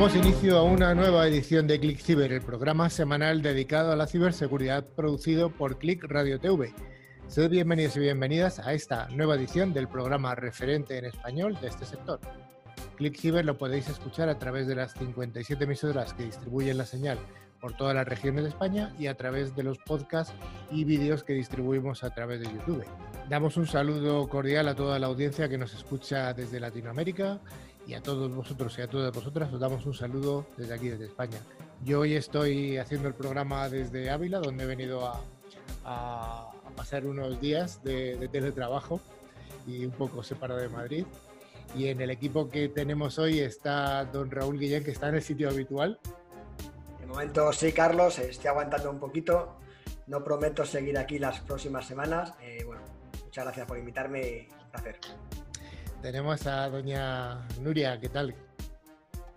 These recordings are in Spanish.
Damos inicio a una nueva edición de Click Ciber, el programa semanal dedicado a la ciberseguridad producido por Click Radio TV. Sed bienvenidos y bienvenidas a esta nueva edición del programa referente en español de este sector. Click Ciber lo podéis escuchar a través de las 57 emisoras que distribuyen la señal por todas las regiones de España y a través de los podcasts y vídeos que distribuimos a través de YouTube. Damos un saludo cordial a toda la audiencia que nos escucha desde Latinoamérica y a todos vosotros y a todas vosotras os damos un saludo desde aquí, desde España. Yo hoy estoy haciendo el programa desde Ávila, donde he venido a, pasar unos días de, teletrabajo y un poco separado de Madrid. Y en el equipo que tenemos hoy está don Raúl Guillén, que está en el sitio habitual. De momento sí, Carlos, estoy aguantando un poquito. No prometo seguir aquí las próximas semanas. Eh, bueno, muchas gracias por invitarme, un placer. Tenemos a doña Nuria, ¿qué tal?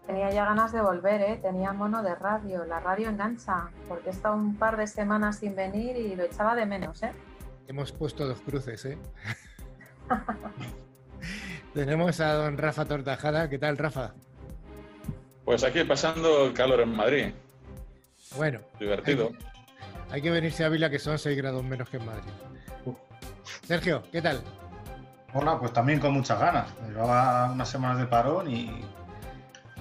Tenía ya ganas de volver, ¿eh? tenía mono de radio, la radio engancha, porque he estado un par de semanas sin venir y lo echaba de menos. ¿eh? Hemos puesto dos cruces, ¿eh? Tenemos a don Rafa Tortajada, ¿qué tal Rafa? Pues aquí pasando el calor en Madrid. Bueno. Divertido. Hay que, venirse a Vila que son 6 grados menos que en Madrid. Sergio, ¿qué tal? Hola, pues también con muchas ganas. Llevaba unas semanas de parón y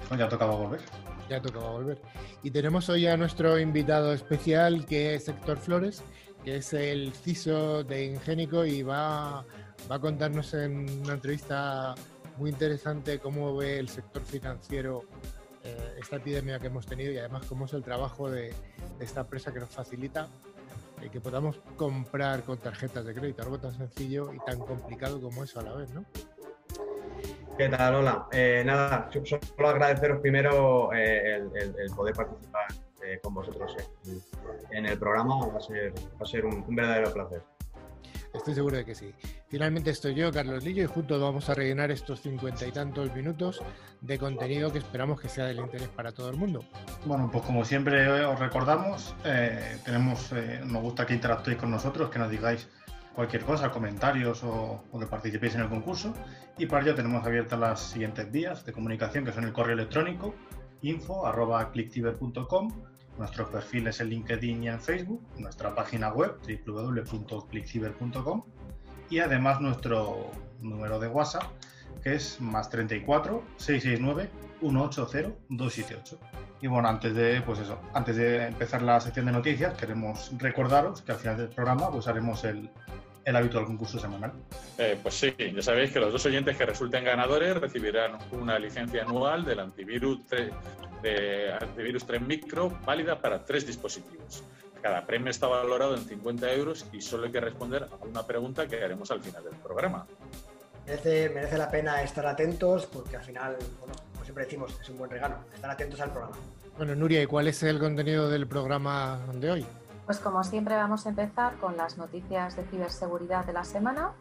pues ya tocaba volver. Ya tocaba volver. Y tenemos hoy a nuestro invitado especial que es Héctor Flores, que es el CISO de Ingénico y va, a contarnos en una entrevista muy interesante cómo ve el sector financiero eh, esta epidemia que hemos tenido y además cómo es el trabajo de esta empresa que nos facilita que podamos comprar con tarjetas de crédito, algo tan sencillo y tan complicado como eso a la vez, ¿no? ¿Qué tal? Hola. Eh, nada, solo agradeceros primero eh, el, poder participar eh, con vosotros en el programa. Va a ser, va a ser un verdadero placer. Estoy seguro de que sí. Finalmente estoy yo, Carlos Lillo, y juntos vamos a rellenar estos cincuenta y tantos minutos de contenido que esperamos que sea del interés para todo el mundo. Bueno, pues como siempre os recordamos, eh, tenemos, eh, nos gusta que interactuéis con nosotros, que nos digáis cualquier cosa, comentarios o, que participéis en el concurso. Y para ello tenemos abiertas las siguientes vías de comunicación, que son el correo electrónico info arroba nuestro perfil es en LinkedIn y en Facebook, nuestra página web www.clickciber.com y además nuestro número de WhatsApp que es más 34 669 180 278. Y bueno, antes de, pues eso, antes de empezar la sección de noticias, queremos recordaros que al final del programa pues haremos el, el habitual concurso semanal. Eh, pues sí, ya sabéis que los dos oyentes que resulten ganadores recibirán una licencia anual del antivirus 3, de antivirus 3 Micro válida para tres dispositivos. Cada premio está valorado en 50 euros y solo hay que responder a una pregunta que haremos al final del programa. Merece, merece la pena estar atentos porque al final, bueno, como siempre decimos, es un buen regalo, estar atentos al programa. Bueno, Nuria, ¿y cuál es el contenido del programa de hoy? Pues como siempre vamos a empezar con las noticias de ciberseguridad de la semana.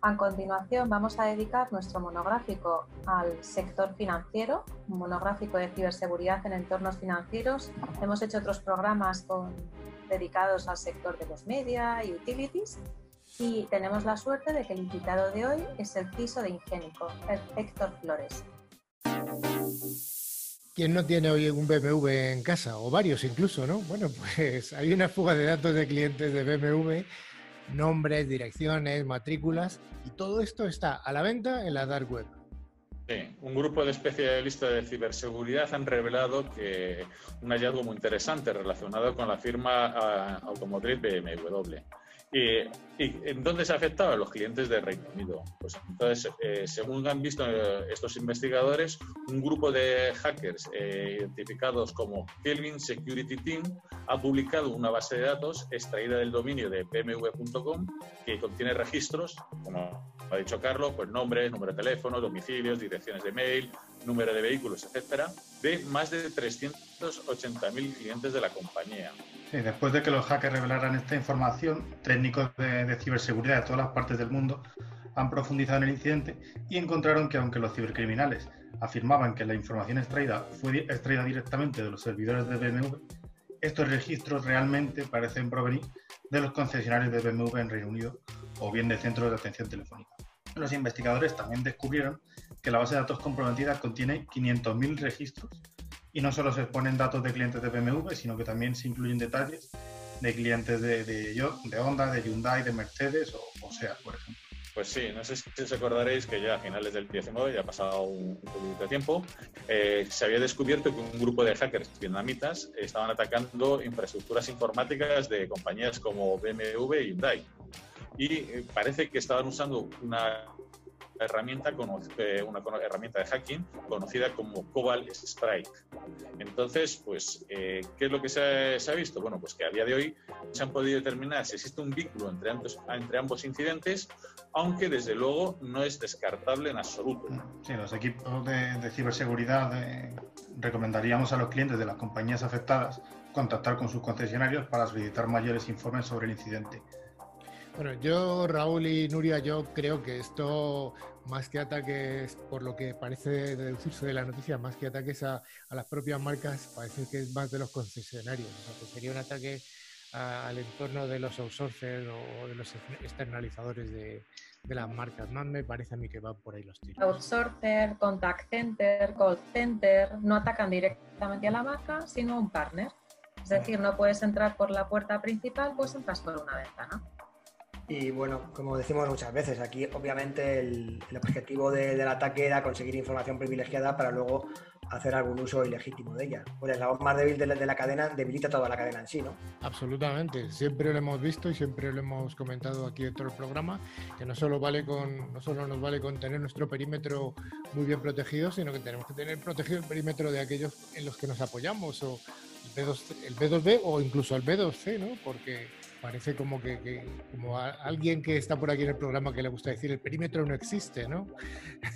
A continuación vamos a dedicar nuestro monográfico al sector financiero, un monográfico de ciberseguridad en entornos financieros. Hemos hecho otros programas dedicados al sector de los media y utilities y tenemos la suerte de que el invitado de hoy es el CISO de Ingénico, Héctor Flores. ¿Quién no tiene hoy un BMW en casa? O varios incluso, ¿no? Bueno, pues hay una fuga de datos de clientes de BMW, nombres, direcciones, matrículas, y todo esto está a la venta en la Dark Web. Sí, un grupo de especialistas de ciberseguridad han revelado que un hallazgo muy interesante relacionado con la firma ah, automotriz BMW. ¿Y, en dónde se ha afectado? A los clientes de Reino Unido. Pues entonces, eh, según han visto eh, estos investigadores, un grupo de hackers eh, identificados como Kelvin Security Team ha publicado una base de datos extraída del dominio de bmw.com que contiene registros, como ha dicho Carlos, pues nombres, número de teléfono, domicilios, direcciones de mail, número de vehículos, etcétera, de más de 380.000 clientes de la compañía. Después de que los hackers revelaran esta información, técnicos de, ciberseguridad de todas las partes del mundo han profundizado en el incidente y encontraron que aunque los cibercriminales afirmaban que la información extraída fue extraída directamente de los servidores de BMW, estos registros realmente parecen provenir de los concesionarios de BMW en Reino Unido o bien de centros de atención telefónica. Los investigadores también descubrieron que la base de datos comprometida contiene 500.000 registros y no solo se exponen datos de clientes de BMW, sino que también se incluyen detalles de clientes de, de, de Honda, de Hyundai, de Mercedes o, o SEAT, por ejemplo. Pues sí, no sé si os acordaréis que ya a finales del 19, ya ha pasado un, poquito de tiempo, eh, se había descubierto que un grupo de hackers vietnamitas estaban atacando infraestructuras informáticas de compañías como BMW y Hyundai. Y eh, parece que estaban usando una herramienta, eh, una herramienta de hacking conocida como Cobalt Strike. Entonces, pues, eh, ¿qué es lo que se ha, visto? Bueno, pues que a día de hoy se han podido determinar si existe un vínculo entre ambos, entre ambos incidentes, aunque desde luego no es descartable en absoluto. Sí, los equipos de, ciberseguridad eh, recomendaríamos a los clientes de las compañías afectadas contactar con sus concesionarios para solicitar mayores informes sobre el incidente. Bueno, yo, Raúl y Nuria, yo creo que esto, más que ataques, por lo que parece deducirse de la noticia, más que ataques a, las propias marcas, parece que es más de los concesionarios. O sea, que sería un ataque al entorno de los outsourcers o de los externalizadores de, las marcas. Más me parece a mí que van por ahí los tiros. Outsourcer, contact center, call center, no atacan directamente a la marca, sino a un partner. Es decir, no puedes entrar por la puerta principal, pues entras por una ventana. Y bueno, como decimos muchas veces, aquí obviamente el, objetivo del ataque era conseguir información privilegiada para luego hacer algún uso ilegítimo de ella. Pues el eslabón más débil de la, cadena debilita toda la cadena en sí, ¿no? Absolutamente, siempre lo hemos visto y siempre lo hemos comentado aquí en todo el programa, que no solo, vale con, no solo nos vale con tener nuestro perímetro muy bien protegido, sino que tenemos que tener protegido el perímetro de aquellos en los que nos apoyamos, o el, B2, el B2B o incluso el B2C, ¿no? Porque parece como que, como alguien que está por aquí en el programa que le gusta decir el perímetro no existe, ¿no?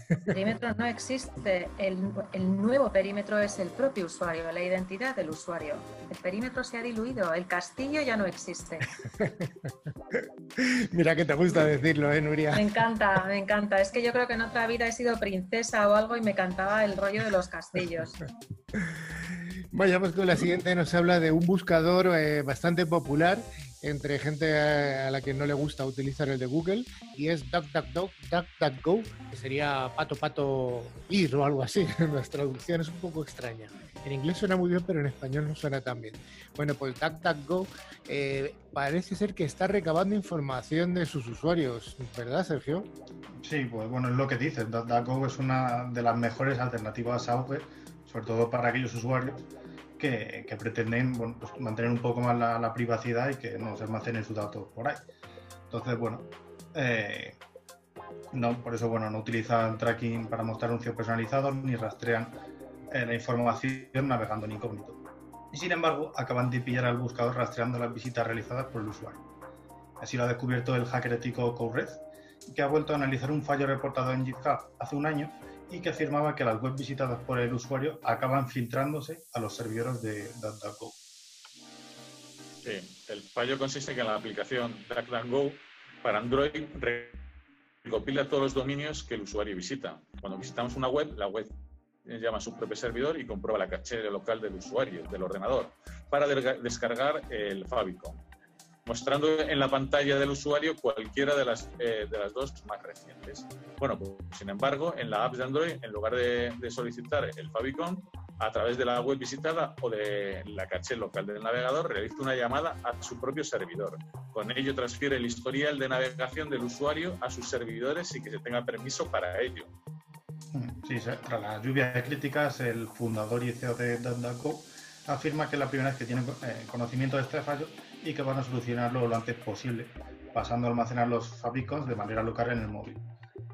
El perímetro no existe. El, el, nuevo perímetro es el propio usuario, la identidad del usuario. El perímetro se ha diluido, el castillo ya no existe. Mira que te gusta decirlo, ¿eh, Nuria? Me encanta, me encanta. Es que yo creo que en otra vida he sido princesa o algo y me cantaba el rollo de los castillos. Vayamos con la siguiente, nos habla de un buscador eh, bastante popular entre gente a, la que no le gusta utilizar el de Google y es DuckDuckDuck, DuckDuckGo, que sería pato pato ir o algo así. Nuestra traducción es un poco extraña. En inglés suena muy bien, pero en español no suena tan bien. Bueno, pues DuckDuckGo eh, parece ser que está recabando información de sus usuarios, ¿verdad, Sergio? Sí, pues bueno, es lo que dices. DuckDuckGo es una de las mejores alternativas a Google, sobre todo para aquellos usuarios que, pretenden pues, mantener un poco más la, privacidad y que no se almacenen sus datos por ahí. Entonces, bueno, eh, no, por eso bueno, no utilizan tracking para mostrar anuncios personalizados ni rastrean eh, la información navegando en incógnito. Y sin embargo, acaban de pillar al buscador rastreando las visitas realizadas por el usuario. Así lo ha descubierto el hacker ético Cowred, que ha vuelto a analizar un fallo reportado en GitHub hace un año y que afirmaba que las webs visitadas por el usuario acaban filtrándose a los servidores de DuckDuckGo. Sí, el fallo consiste en que la aplicación DuckDuckGo para Android recopila todos los dominios que el usuario visita. Cuando visitamos una web, la web llama a su propio servidor y comprueba la caché local del usuario, del ordenador, para descargar el favicon mostrando en la pantalla del usuario cualquiera de las, eh, de las dos más recientes. Bueno, pues, sin embargo, en la app de Android, en lugar de, solicitar el favicon, a través de la web visitada o de la caché local del navegador, realiza una llamada a su propio servidor. Con ello transfiere el historial de navegación del usuario a sus servidores sin que se tenga permiso para ello. Sí, tras la lluvia de críticas, el fundador y CEO de DuckDuckGo afirma que es la primera vez que tiene eh, conocimiento de este fallo y que van a solucionarlo lo antes posible, pasando a almacenar los favicons de manera local en el móvil.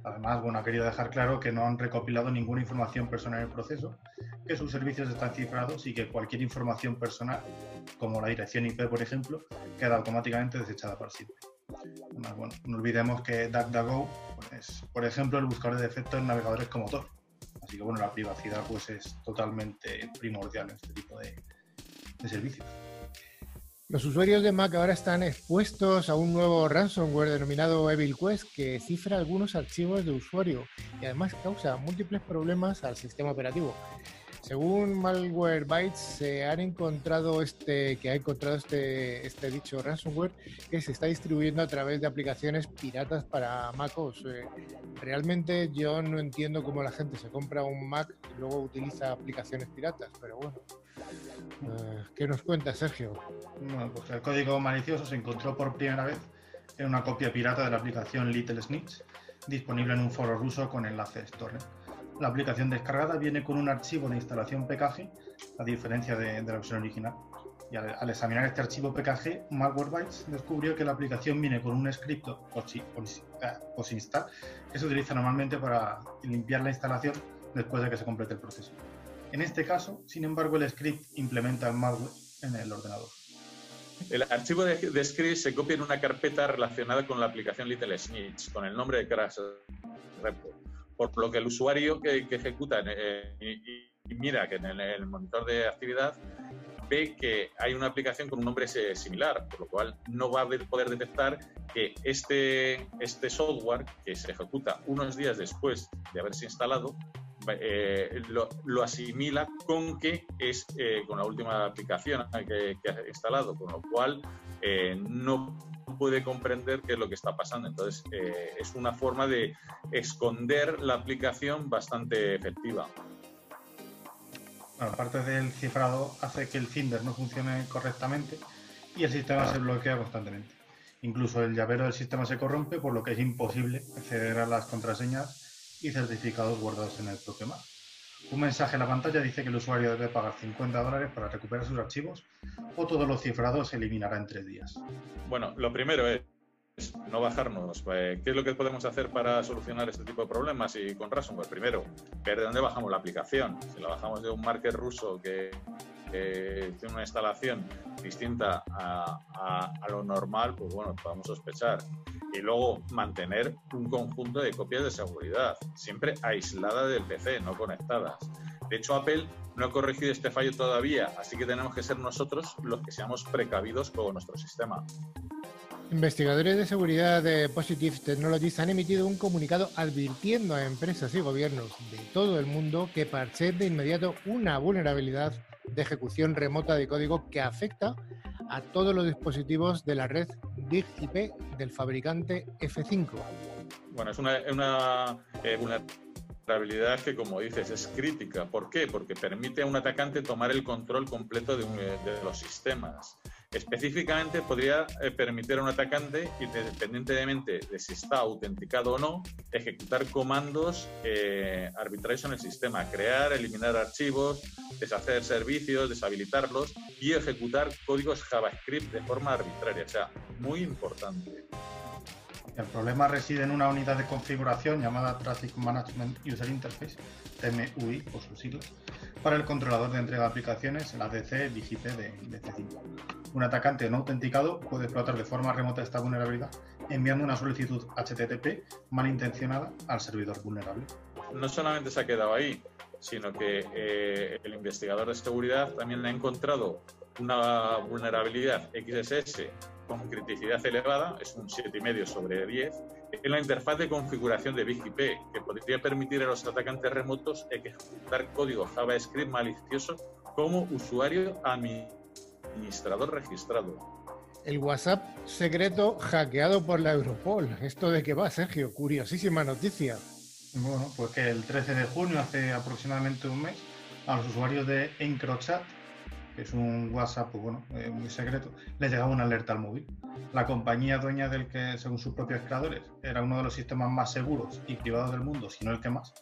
Además, bueno, ha querido dejar claro que no han recopilado ninguna información personal en el proceso, que sus servicios están cifrados y que cualquier información personal, como la dirección IP, por ejemplo, queda automáticamente desechada para siempre. Bueno, no olvidemos que DuckDuckGo es, por ejemplo, el buscador de defectos en navegadores como Tor. Así que, bueno, la privacidad pues es totalmente primordial en este tipo de servicios. Los usuarios de Mac ahora están expuestos a un nuevo ransomware denominado Evil Quest que cifra algunos archivos de usuario y además causa múltiples problemas al sistema operativo. Según Malwarebytes, se han encontrado este, que ha encontrado este, este dicho ransomware que se está distribuyendo a través de aplicaciones piratas para MacOS. Eh, realmente yo no entiendo cómo la gente se compra un Mac y luego utiliza aplicaciones piratas, pero bueno. Eh, ¿Qué nos cuenta, Sergio? Bueno, pues el código malicioso se encontró por primera vez en una copia pirata de la aplicación Little Snitch, disponible en un foro ruso con enlaces torrent. La aplicación descargada viene con un archivo de instalación PKG, a diferencia de, la versión original. Y al, examinar este archivo PKG, Malwarebytes descubrió que la aplicación viene con un script POSINSTALL que se utiliza normalmente para limpiar la instalación después de que se complete el proceso. En este caso, sin embargo, el script implementa el malware en el ordenador. El archivo de, script se copia en una carpeta relacionada con la aplicación Little Snitch, con el nombre de Crash Repo. Por lo que el usuario que, ejecuta eh, y, mira que en el, monitor de actividad ve que hay una aplicación con un nombre similar, por lo cual no va a poder detectar que este, este software que se ejecuta unos días después de haberse instalado eh, lo, asimila con que es eh, con la última aplicación que, ha instalado, con lo cual eh, no puede comprender qué es lo que está pasando. Entonces, es una forma de esconder la aplicación bastante efectiva. aparte del cifrado, hace que el Cinder no funcione correctamente y el sistema se bloquea constantemente. Incluso el llavero del sistema se corrompe, por lo que es imposible acceder a las contraseñas y certificados guardados en el propio Mac. Un mensaje en la pantalla dice que el usuario debe pagar 50 dólares para recuperar sus archivos o todos los cifrados se eliminará en tres días. Bueno, lo primero es no bajarnos. Eh, ¿Qué es lo que podemos hacer para solucionar este tipo de problemas y con ransomware? Primero, ver de dónde bajamos la aplicación. Si la bajamos de un market ruso que, tiene una instalación distinta a, a, lo normal, pues bueno, podemos sospechar y luego mantener un conjunto de copias de seguridad, siempre aisladas del PC, no conectadas. De hecho, Apple no ha corregido este fallo todavía, así que tenemos que ser nosotros los que seamos precavidos con nuestro sistema. Investigadores de seguridad de Positive Technologies han emitido un comunicado advirtiendo a empresas y gobiernos de todo el mundo que parchen de inmediato una vulnerabilidad de ejecución remota de código que afecta a todos los dispositivos de la red DIG-IP del fabricante F5. Bueno, es una, eh, vulnerabilidad que, como dices, es crítica. ¿Por qué? Porque permite a un atacante tomar el control completo de, de los sistemas. Específicamente podría eh, permitir a un atacante, independientemente de si está autenticado o no, ejecutar comandos eh, arbitrarios en el sistema, crear, eliminar archivos, deshacer servicios, deshabilitarlos y ejecutar códigos JavaScript de forma arbitraria. O sea, muy importante. El problema reside en una unidad de configuración llamada Traffic Management User Interface, TMUI por sus siglas, para el controlador de entrega de aplicaciones, el ADC DGP de, de C5. Un atacante no autenticado puede explotar de forma remota esta vulnerabilidad enviando una solicitud HTTP malintencionada al servidor vulnerable. No solamente se ha quedado ahí, sino que eh, el investigador de seguridad también ha encontrado una vulnerabilidad XSS con criticidad elevada, es un 7,5 sobre 10, en la interfaz de configuración de BigIP, que podría permitir a los atacantes remotos ejecutar código JavaScript malicioso como usuario administrador administrador registrado. El WhatsApp secreto hackeado por la Europol. ¿Esto de qué va, Sergio? Curiosísima noticia. Bueno, pues que el 13 de junio, hace aproximadamente un mes, a los usuarios de EncroChat, que es un WhatsApp pues bueno, eh, muy secreto, les llegaba una alerta al móvil. La compañía dueña del que, según sus propios creadores, era uno de los sistemas más seguros y privados del mundo, si no el que más,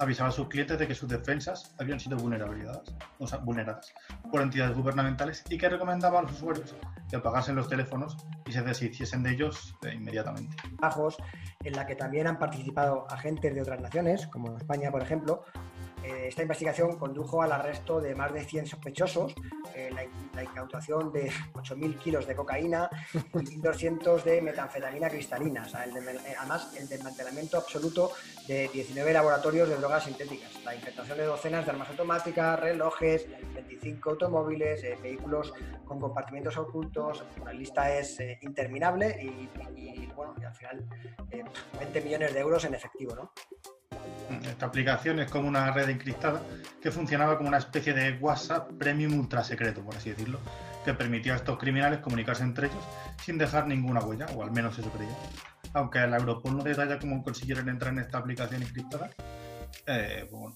avisaba a sus clientes de que sus defensas habían sido vulneradas, o sea, vulneradas por entidades gubernamentales y que recomendaba a los usuarios que apagasen los teléfonos y se deshiciesen de ellos inmediatamente. Bajos, en la que también han participado agentes de otras naciones, como España, por ejemplo, eh, esta investigación condujo al arresto de más de 100 sospechosos, eh, la, incautación de 8.000 kilos de cocaína y 1.200 de metanfetamina cristalina. Eh, además, el desmantelamiento absoluto de 19 laboratorios de drogas sintéticas, la infectación de docenas de armas automáticas, relojes, 25 automóviles, vehículos con compartimentos ocultos. La lista es interminable y, bueno, al final 20 millones de euros en efectivo. ¿no? Esta aplicación es como una red encriptada que funcionaba como una especie de WhatsApp premium ultra secreto, por así decirlo, que permitía a estos criminales comunicarse entre ellos sin dejar ninguna huella, o al menos eso creía. Aunque la Europol no detalla cómo consiguieron entrar en esta aplicación encriptada, eh, bueno,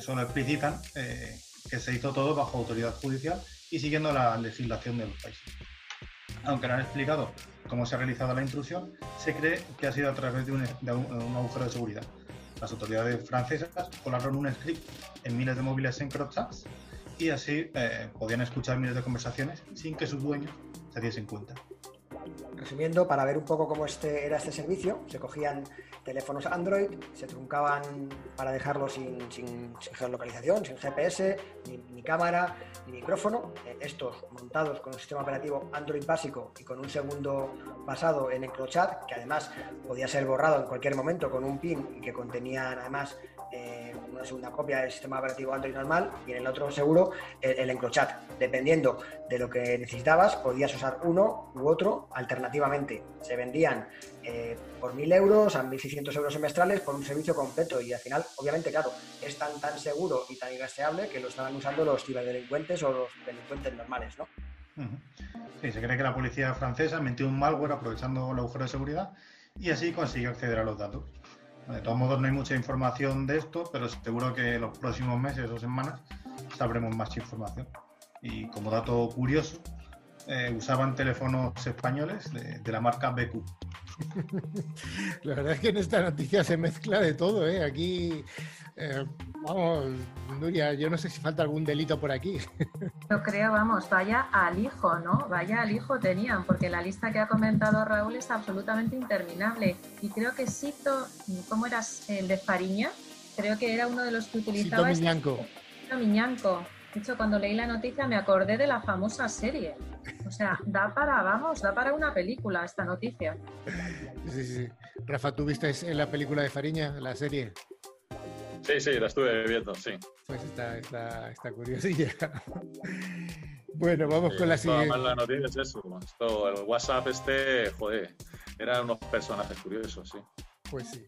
solo explicitan eh, que se hizo todo bajo autoridad judicial y siguiendo la legislación de los países. Aunque no han explicado cómo se ha realizado la intrusión, se cree que ha sido a través de un, agujero de seguridad. Las autoridades francesas colaron un script en miles de móviles en CrowdSats y así eh, podían escuchar miles de conversaciones sin que sus dueños se diesen cuenta. Resumiendo, para ver un poco cómo este, era este servicio, se cogían teléfonos Android, se truncaban para dejarlos sin, geolocalización, sin GPS, ni, cámara, ni micrófono. Eh, estos montados con un sistema operativo Android básico y con un segundo basado en EncroChat, que además podía ser borrado en cualquier momento con un PIN y que contenían además eh, una segunda copia del sistema operativo Android normal y en el otro seguro el, EncroChat. Dependiendo de lo que necesitabas, podías usar uno u otro alternativamente. Se vendían eh, por 1.000 euros a 1.600 euros semestrales por un servicio completo y al final, obviamente, claro, es tan, tan seguro y tan irrastreable que lo estaban usando los ciberdelincuentes o los delincuentes normales, ¿no? Sí, se cree que la policía francesa metió un malware aprovechando el agujero de seguridad y así consiguió acceder a los datos. De todos modos, no hay mucha información de esto, pero seguro que en los próximos meses o semanas sabremos más información. Y como dato curioso, eh, usaban teléfonos españoles de, la marca BQ. La verdad es que en esta noticia se mezcla de todo, ¿eh? Aquí, eh, vamos, Nuria, yo no sé si falta algún delito por aquí. Yo creo, vamos, vaya al hijo, ¿no? Vaya al hijo tenían, porque la lista que ha comentado Raúl es absolutamente interminable. Y creo que Sito, ¿cómo eras el de Fariña? Creo que era uno de los que utilizaba... Sito Miñanco. Sito Miñanco. De hecho, cuando leí la noticia me acordé de la famosa serie. O sea, da para, vamos, da para una película esta noticia. Sí, sí. Rafa, ¿tú viste en la película de Fariña, la serie? Sí, sí, la estuve viendo, sí. Pues está, está, está curiosilla. Bueno, vamos con la siguiente. la noticia es eso. Esto, el WhatsApp este, joder, eran unos personajes curiosos, sí. Pues sí.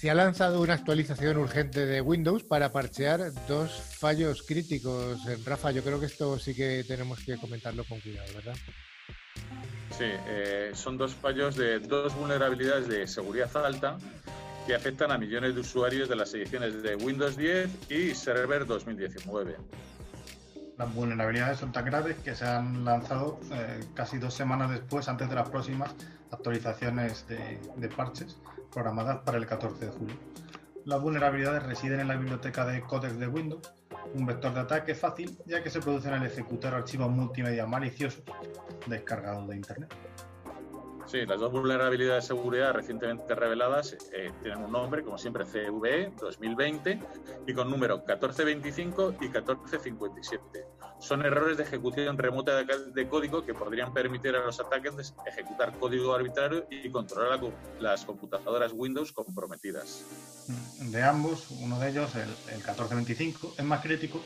Se ha lanzado una actualización urgente de Windows para parchear dos fallos críticos. Rafa, yo creo que esto sí que tenemos que comentarlo con cuidado, ¿verdad? Sí, eh, son dos fallos de dos vulnerabilidades de seguridad alta que afectan a millones de usuarios de las ediciones de Windows 10 y Server 2019. Las vulnerabilidades son tan graves que se han lanzado eh, casi dos semanas después, antes de las próximas actualizaciones de parches programadas para el 14 de julio. Las vulnerabilidades residen en la biblioteca de Codex de Windows, un vector de ataque fácil ya que se producen al ejecutar archivos multimedia maliciosos descargados de Internet. Sí, las dos vulnerabilidades de seguridad recientemente reveladas eh, tienen un nombre, como siempre, CVE 2020 y con número 1425 y 1457. Son errores de ejecución remota de, código que podrían permitir a los ataques ejecutar código arbitrario y controlar las computadoras Windows comprometidas. De ambos, uno de ellos, el, el 1425, es más crítico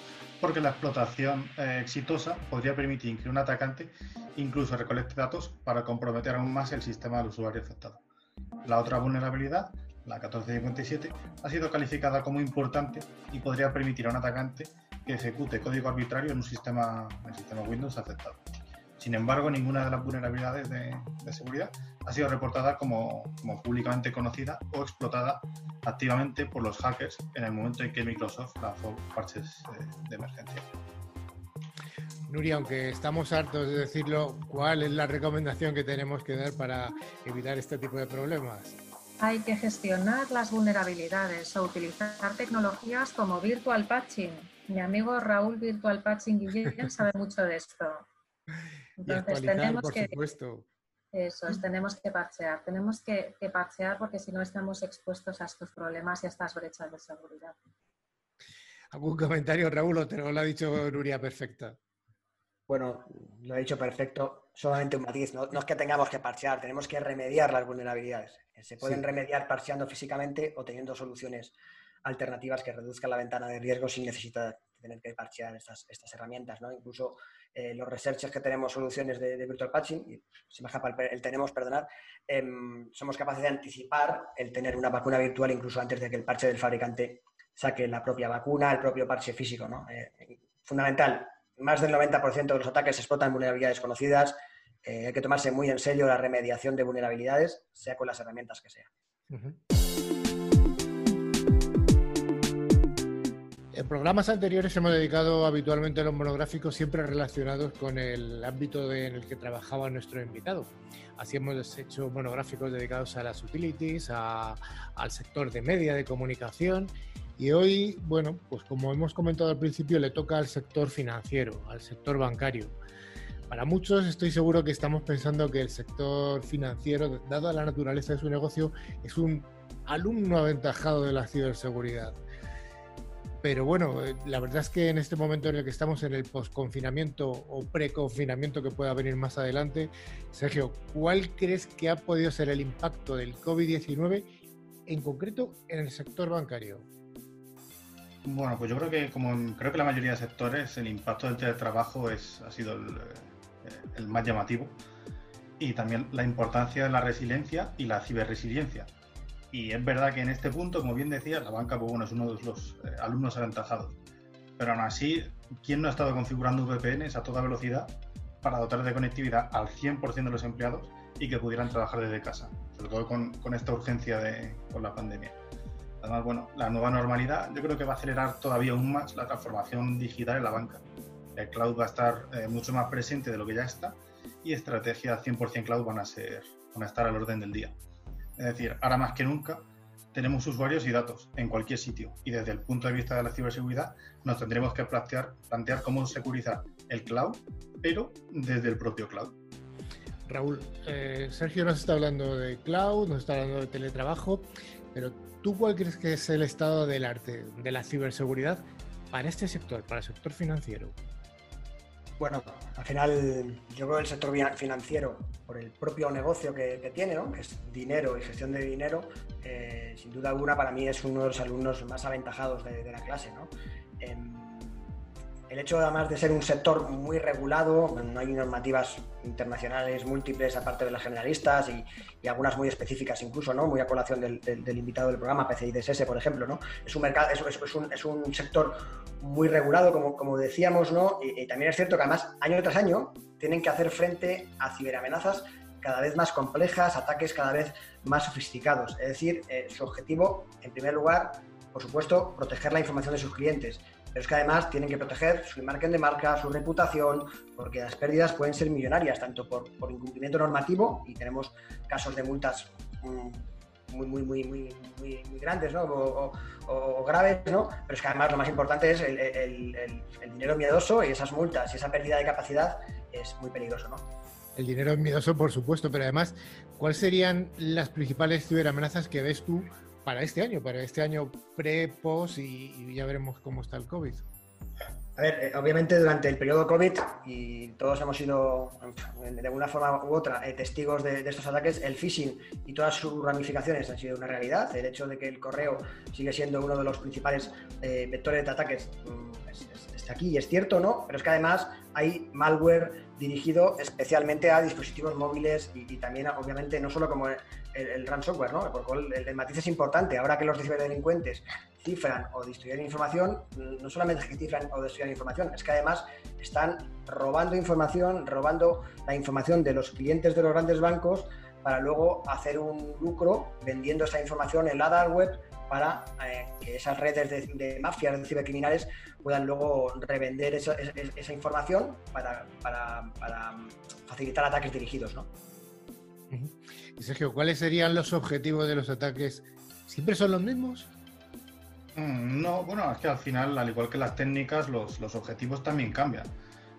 porque la explotación eh, exitosa podría permitir que un atacante incluso recolecte datos para comprometer aún más el sistema del usuario afectado. La otra vulnerabilidad, la 1457, ha sido calificada como importante y podría permitir a un atacante que ejecute código arbitrario en un sistema, en el sistema Windows afectado. Sin embargo, ninguna de las vulnerabilidades de, seguridad ha sido reportada como, públicamente conocida o explotada activamente por los hackers en el momento en que Microsoft lanzó parches de, emergencia. Nuria, aunque estamos hartos de decirlo, ¿cuál es la recomendación que tenemos que dar para evitar este tipo de problemas? Hay que gestionar las vulnerabilidades o utilizar tecnologías como Virtual Patching. Mi amigo Raúl Virtual Patching Guillén sabe mucho de esto. Entonces tenemos por que, supuesto. Eso es, tenemos que parchear, tenemos que, que parchear porque si no estamos expuestos a estos problemas y a estas brechas de seguridad. ¿Algún comentario, Raúl, o te lo ha dicho Nuria perfecta? Bueno, lo ha dicho perfecto, solamente un matiz, no, es que tengamos que parchear, tenemos que remediar las vulnerabilidades. Se pueden remediar parcheando físicamente o teniendo soluciones alternativas que reduzcan la ventana de riesgo sin necesidad de tener que parchear estas, estas herramientas, ¿no? Incluso eh, los researchers que tenemos soluciones de, virtual patching, y se me escapa el, tenemos, perdonad, em, somos capaces de anticipar el tener una vacuna virtual incluso antes de que el parche del fabricante saque la propia vacuna, el propio parche físico. ¿no? Eh, fundamental, más del 90% de los ataques explotan vulnerabilidades conocidas. Eh, hay que tomarse muy en serio la remediación de vulnerabilidades, sea con las herramientas que sea. En programas anteriores hemos dedicado habitualmente a los monográficos siempre relacionados con el ámbito en el que trabajaba nuestro invitado. Así hemos hecho monográficos dedicados a las utilities, al sector de media, de comunicación y hoy, bueno, pues como hemos comentado al principio, le toca al sector financiero, al sector bancario. Para muchos estoy seguro que estamos pensando que el sector financiero, dado la naturaleza de su negocio, es un alumno aventajado de la ciberseguridad. Pero bueno, eh, la verdad es que en este momento en el que estamos en el posconfinamiento o preconfinamiento que pueda venir más adelante, Sergio, ¿cuál crees que ha podido ser el impacto del COVID-19 en concreto en el sector bancario? Bueno, pues yo creo que como creo que la mayoría de sectores el impacto del teletrabajo es, ha sido el, eh, más llamativo y también la importancia de la resiliencia y la ciberresiliencia. Y es verdad que en este punto, como bien decía, la banca pues bueno, es uno de los eh, alumnos aventajados. Pero aún así, ¿quién no ha estado configurando VPNs a toda velocidad para dotar de conectividad al 100% de los empleados y que pudieran trabajar desde casa? Sobre todo con, con esta urgencia de, con la pandemia. Además, bueno, la nueva normalidad yo creo que va a acelerar todavía aún más la transformación digital en la banca. El cloud va a estar eh, mucho más presente de lo que ya está y estrategias 100% cloud van a, ser, van a estar al orden del día. Es decir, ahora más que nunca tenemos usuarios y datos en cualquier sitio y desde el punto de vista de la ciberseguridad nos tendremos que plantear, cómo securizar el cloud, pero desde el propio cloud. Raúl, eh, Sergio nos está hablando de cloud, nos está hablando de teletrabajo, pero ¿Tú cuál crees que es el estado del arte, de la ciberseguridad para este sector, para el sector financiero? Bueno, al final yo creo que el sector financiero, por el propio negocio que, tiene, ¿no? que es dinero y gestión de dinero, eh, sin duda alguna para mí es uno de los alumnos más aventajados de, la clase. ¿no? Em, el hecho además de ser un sector muy regulado, no hay normativas internacionales múltiples aparte de las generalistas y, algunas muy específicas incluso, ¿no? Muy a colación del, invitado del programa, PCI DSS, por ejemplo, ¿no? Es un mercado, es, un, sector muy regulado, como, como decíamos, ¿no? Y, también es cierto que además año tras año tienen que hacer frente a ciberamenazas cada vez más complejas, ataques cada vez más sofisticados. Es decir, eh, su objetivo, en primer lugar, por supuesto, proteger la información de sus clientes, pero es que además tienen que proteger su imagen de marca, su reputación, porque las pérdidas pueden ser millonarias, tanto por, incumplimiento normativo, y tenemos casos de multas mm, muy, muy, muy, muy, muy, grandes ¿no? o, graves, ¿no? pero es que además lo más importante es el, dinero miedoso y esas multas y esa pérdida de capacidad es muy peligroso. ¿no? El dinero miedoso, por supuesto, pero además, ¿cuáles serían las principales ciberamenazas que ves tú para este año, para este año pre-post y, ya veremos cómo está el COVID. A ver, eh, obviamente durante el periodo COVID, y todos hemos sido de alguna forma u otra eh, testigos de, estos ataques, el phishing y todas sus ramificaciones han sido una realidad. El hecho de que el correo sigue siendo uno de los principales eh, vectores de ataques mm, está aquí y es cierto, ¿no? Pero es que además hay malware dirigido especialmente a dispositivos móviles y, también, obviamente, no solo como el, ransomware, ¿no? Porque el, matiz es importante. Ahora que los ciberdelincuentes cifran o destruyen información, no solamente es que cifran o destruyen información, es que además están robando información, robando la información de los clientes de los grandes bancos para luego hacer un lucro vendiendo esa información en la dark web para eh, que esas redes de, mafias, de cibercriminales, puedan luego revender esa, información para, facilitar ataques dirigidos. ¿no? Y Sergio, ¿cuáles serían los objetivos de los ataques? ¿Siempre son los mismos? Mm, no, bueno, es que al final, al igual que las técnicas, los, objetivos también cambian.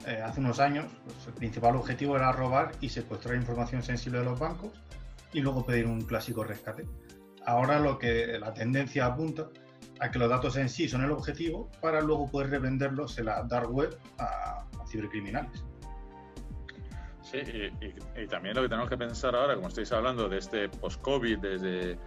Eh, hace unos años, pues, el principal objetivo era robar y secuestrar información sensible de los bancos y luego pedir un clásico rescate. Ahora lo que la tendencia apunta a que los datos en sí son el objetivo para luego poder revenderlos en la dark web a cibercriminales. Sí, y, también lo que tenemos que pensar ahora, como estáis hablando de este post-COVID, desde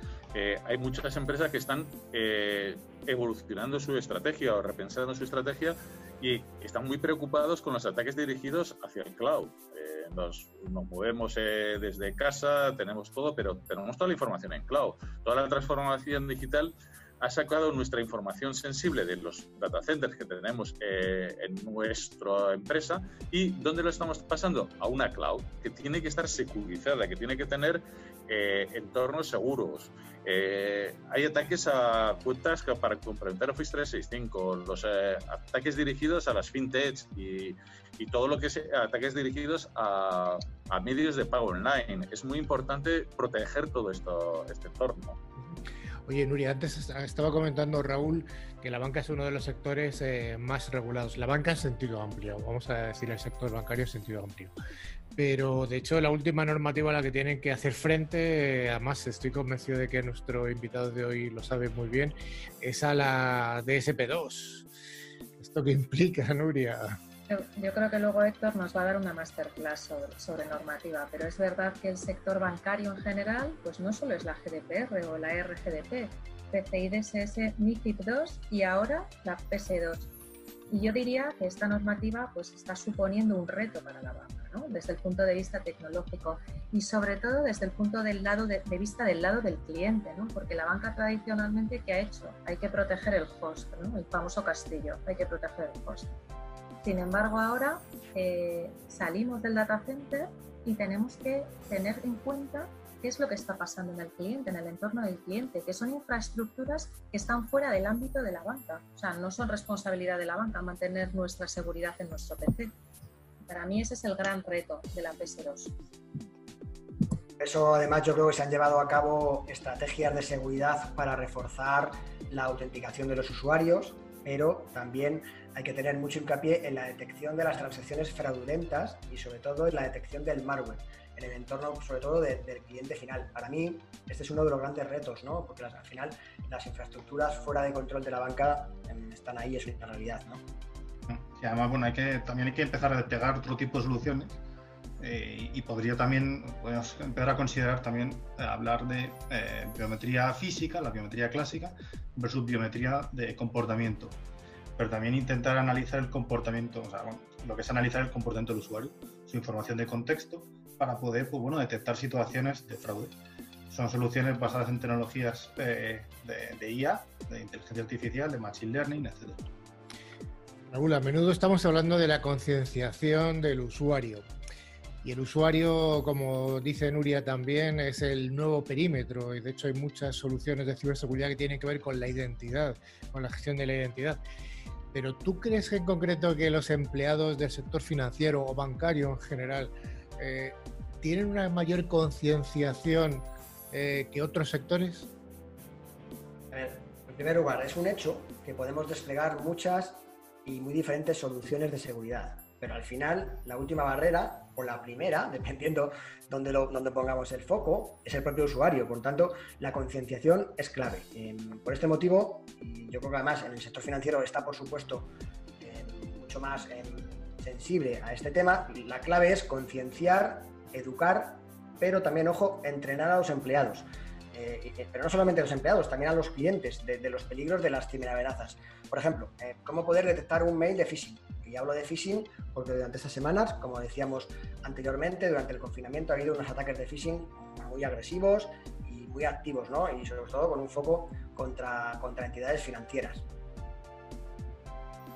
eh, hay muchas empresas que están eh, evolucionando su estrategia o repensando su estrategia y están muy preocupados con los ataques dirigidos hacia el cloud. Eh, nos, nos, movemos desde casa, tenemos todo, pero tenemos toda la información en cloud. Toda la transformación digital ha sacado nuestra información sensible de los data centers que tenemos eh, en nuestra empresa y ¿dónde lo estamos pasando? A una cloud que tiene que estar securizada, que tiene que tener eh, entornos seguros. Eh, hay ataques a cuentas para complementar Office 365, los ataques dirigidos a las fintechs y, y todo lo que es ataques dirigidos a, a, medios de pago online. Es muy importante proteger todo esto, este entorno. Oye, Nuria, antes estaba comentando Raúl que la banca es uno de los sectores eh, más regulados. La banca en sentido amplio, vamos a decir el sector bancario en sentido amplio. Pero de hecho, la última normativa a la que tienen que hacer frente, además estoy convencido de que nuestro invitado de hoy lo sabe muy bien, es a la DSP2. ¿Esto qué implica, Nuria? Yo, creo que luego Héctor nos va a dar una masterclass sobre, normativa, pero es verdad que el sector bancario en general, pues no solo es la GDPR o la RGDP, PCI DSS, MIFID 2 y ahora la PS2. Y yo diría que esta normativa pues está suponiendo un reto para la banca, ¿no? desde el punto de vista tecnológico y sobre todo desde el punto del lado de, vista del lado del cliente, ¿no? porque la banca tradicionalmente ¿qué ha hecho? Hay que proteger el host, ¿no? el famoso castillo, hay que proteger el host. Sin embargo, ahora eh, salimos del data center y tenemos que tener en cuenta qué es lo que está pasando en el cliente, en el entorno del cliente, que son infraestructuras que están fuera del ámbito de la banca. O sea, no son responsabilidad de la banca mantener nuestra seguridad en nuestro PC. Para mí ese es el gran reto de la PS2. Eso además yo creo que se han llevado a cabo estrategias de seguridad para reforzar la autenticación de los usuarios, pero también hay que tener mucho hincapié en la detección de las transacciones fraudulentas y sobre todo en la detección del malware, en el entorno sobre todo del cliente final. Para mí este es uno de los grandes retos, ¿no? porque al final las infraestructuras fuera de control de la banca em, están ahí, es una realidad. Y además, bueno, también hay que empezar a despegar otro tipo de soluciones eh, y podría también podemos empezar a considerar también eh, hablar de eh, biometría física, la biometría clásica, versus biometría de comportamiento pero también intentar analizar el comportamiento, o sea, lo que es analizar el comportamiento del usuario, su información de contexto, para poder pues, bueno, detectar situaciones de fraude. Son soluciones basadas en tecnologías de, IA, de inteligencia artificial, de machine learning, etc. Raúl, a menudo estamos hablando de la concienciación del usuario. Y el usuario, como dice Nuria también, es el nuevo perímetro. Y de hecho hay muchas soluciones de ciberseguridad que tienen que ver con la identidad, con la gestión de la identidad. Pero ¿tú crees en concreto que los empleados del sector financiero o bancario en general eh, tienen una mayor concienciación eh, que otros sectores? A ver, en primer lugar, es un hecho que podemos desplegar muchas y muy diferentes soluciones de seguridad, pero al final la última barrera o la primera, dependiendo dónde, pongamos el foco, es el propio usuario. Por tanto, la concienciación es clave. por este motivo, yo creo que además en el sector financiero está, por supuesto, mucho más sensible a este tema, la clave es concienciar, educar, pero también, ojo, entrenar a los empleados. Eh, pero no solamente a los empleados, también a los clientes de, los peligros de las ciberamenazas. Por ejemplo, eh, cómo poder detectar un mail de phishing. Y hablo de phishing porque durante estas semanas, como decíamos anteriormente, durante el confinamiento ha habido unos ataques de phishing muy agresivos y muy activos, ¿no? Y sobre todo con un foco contra, contra entidades financieras.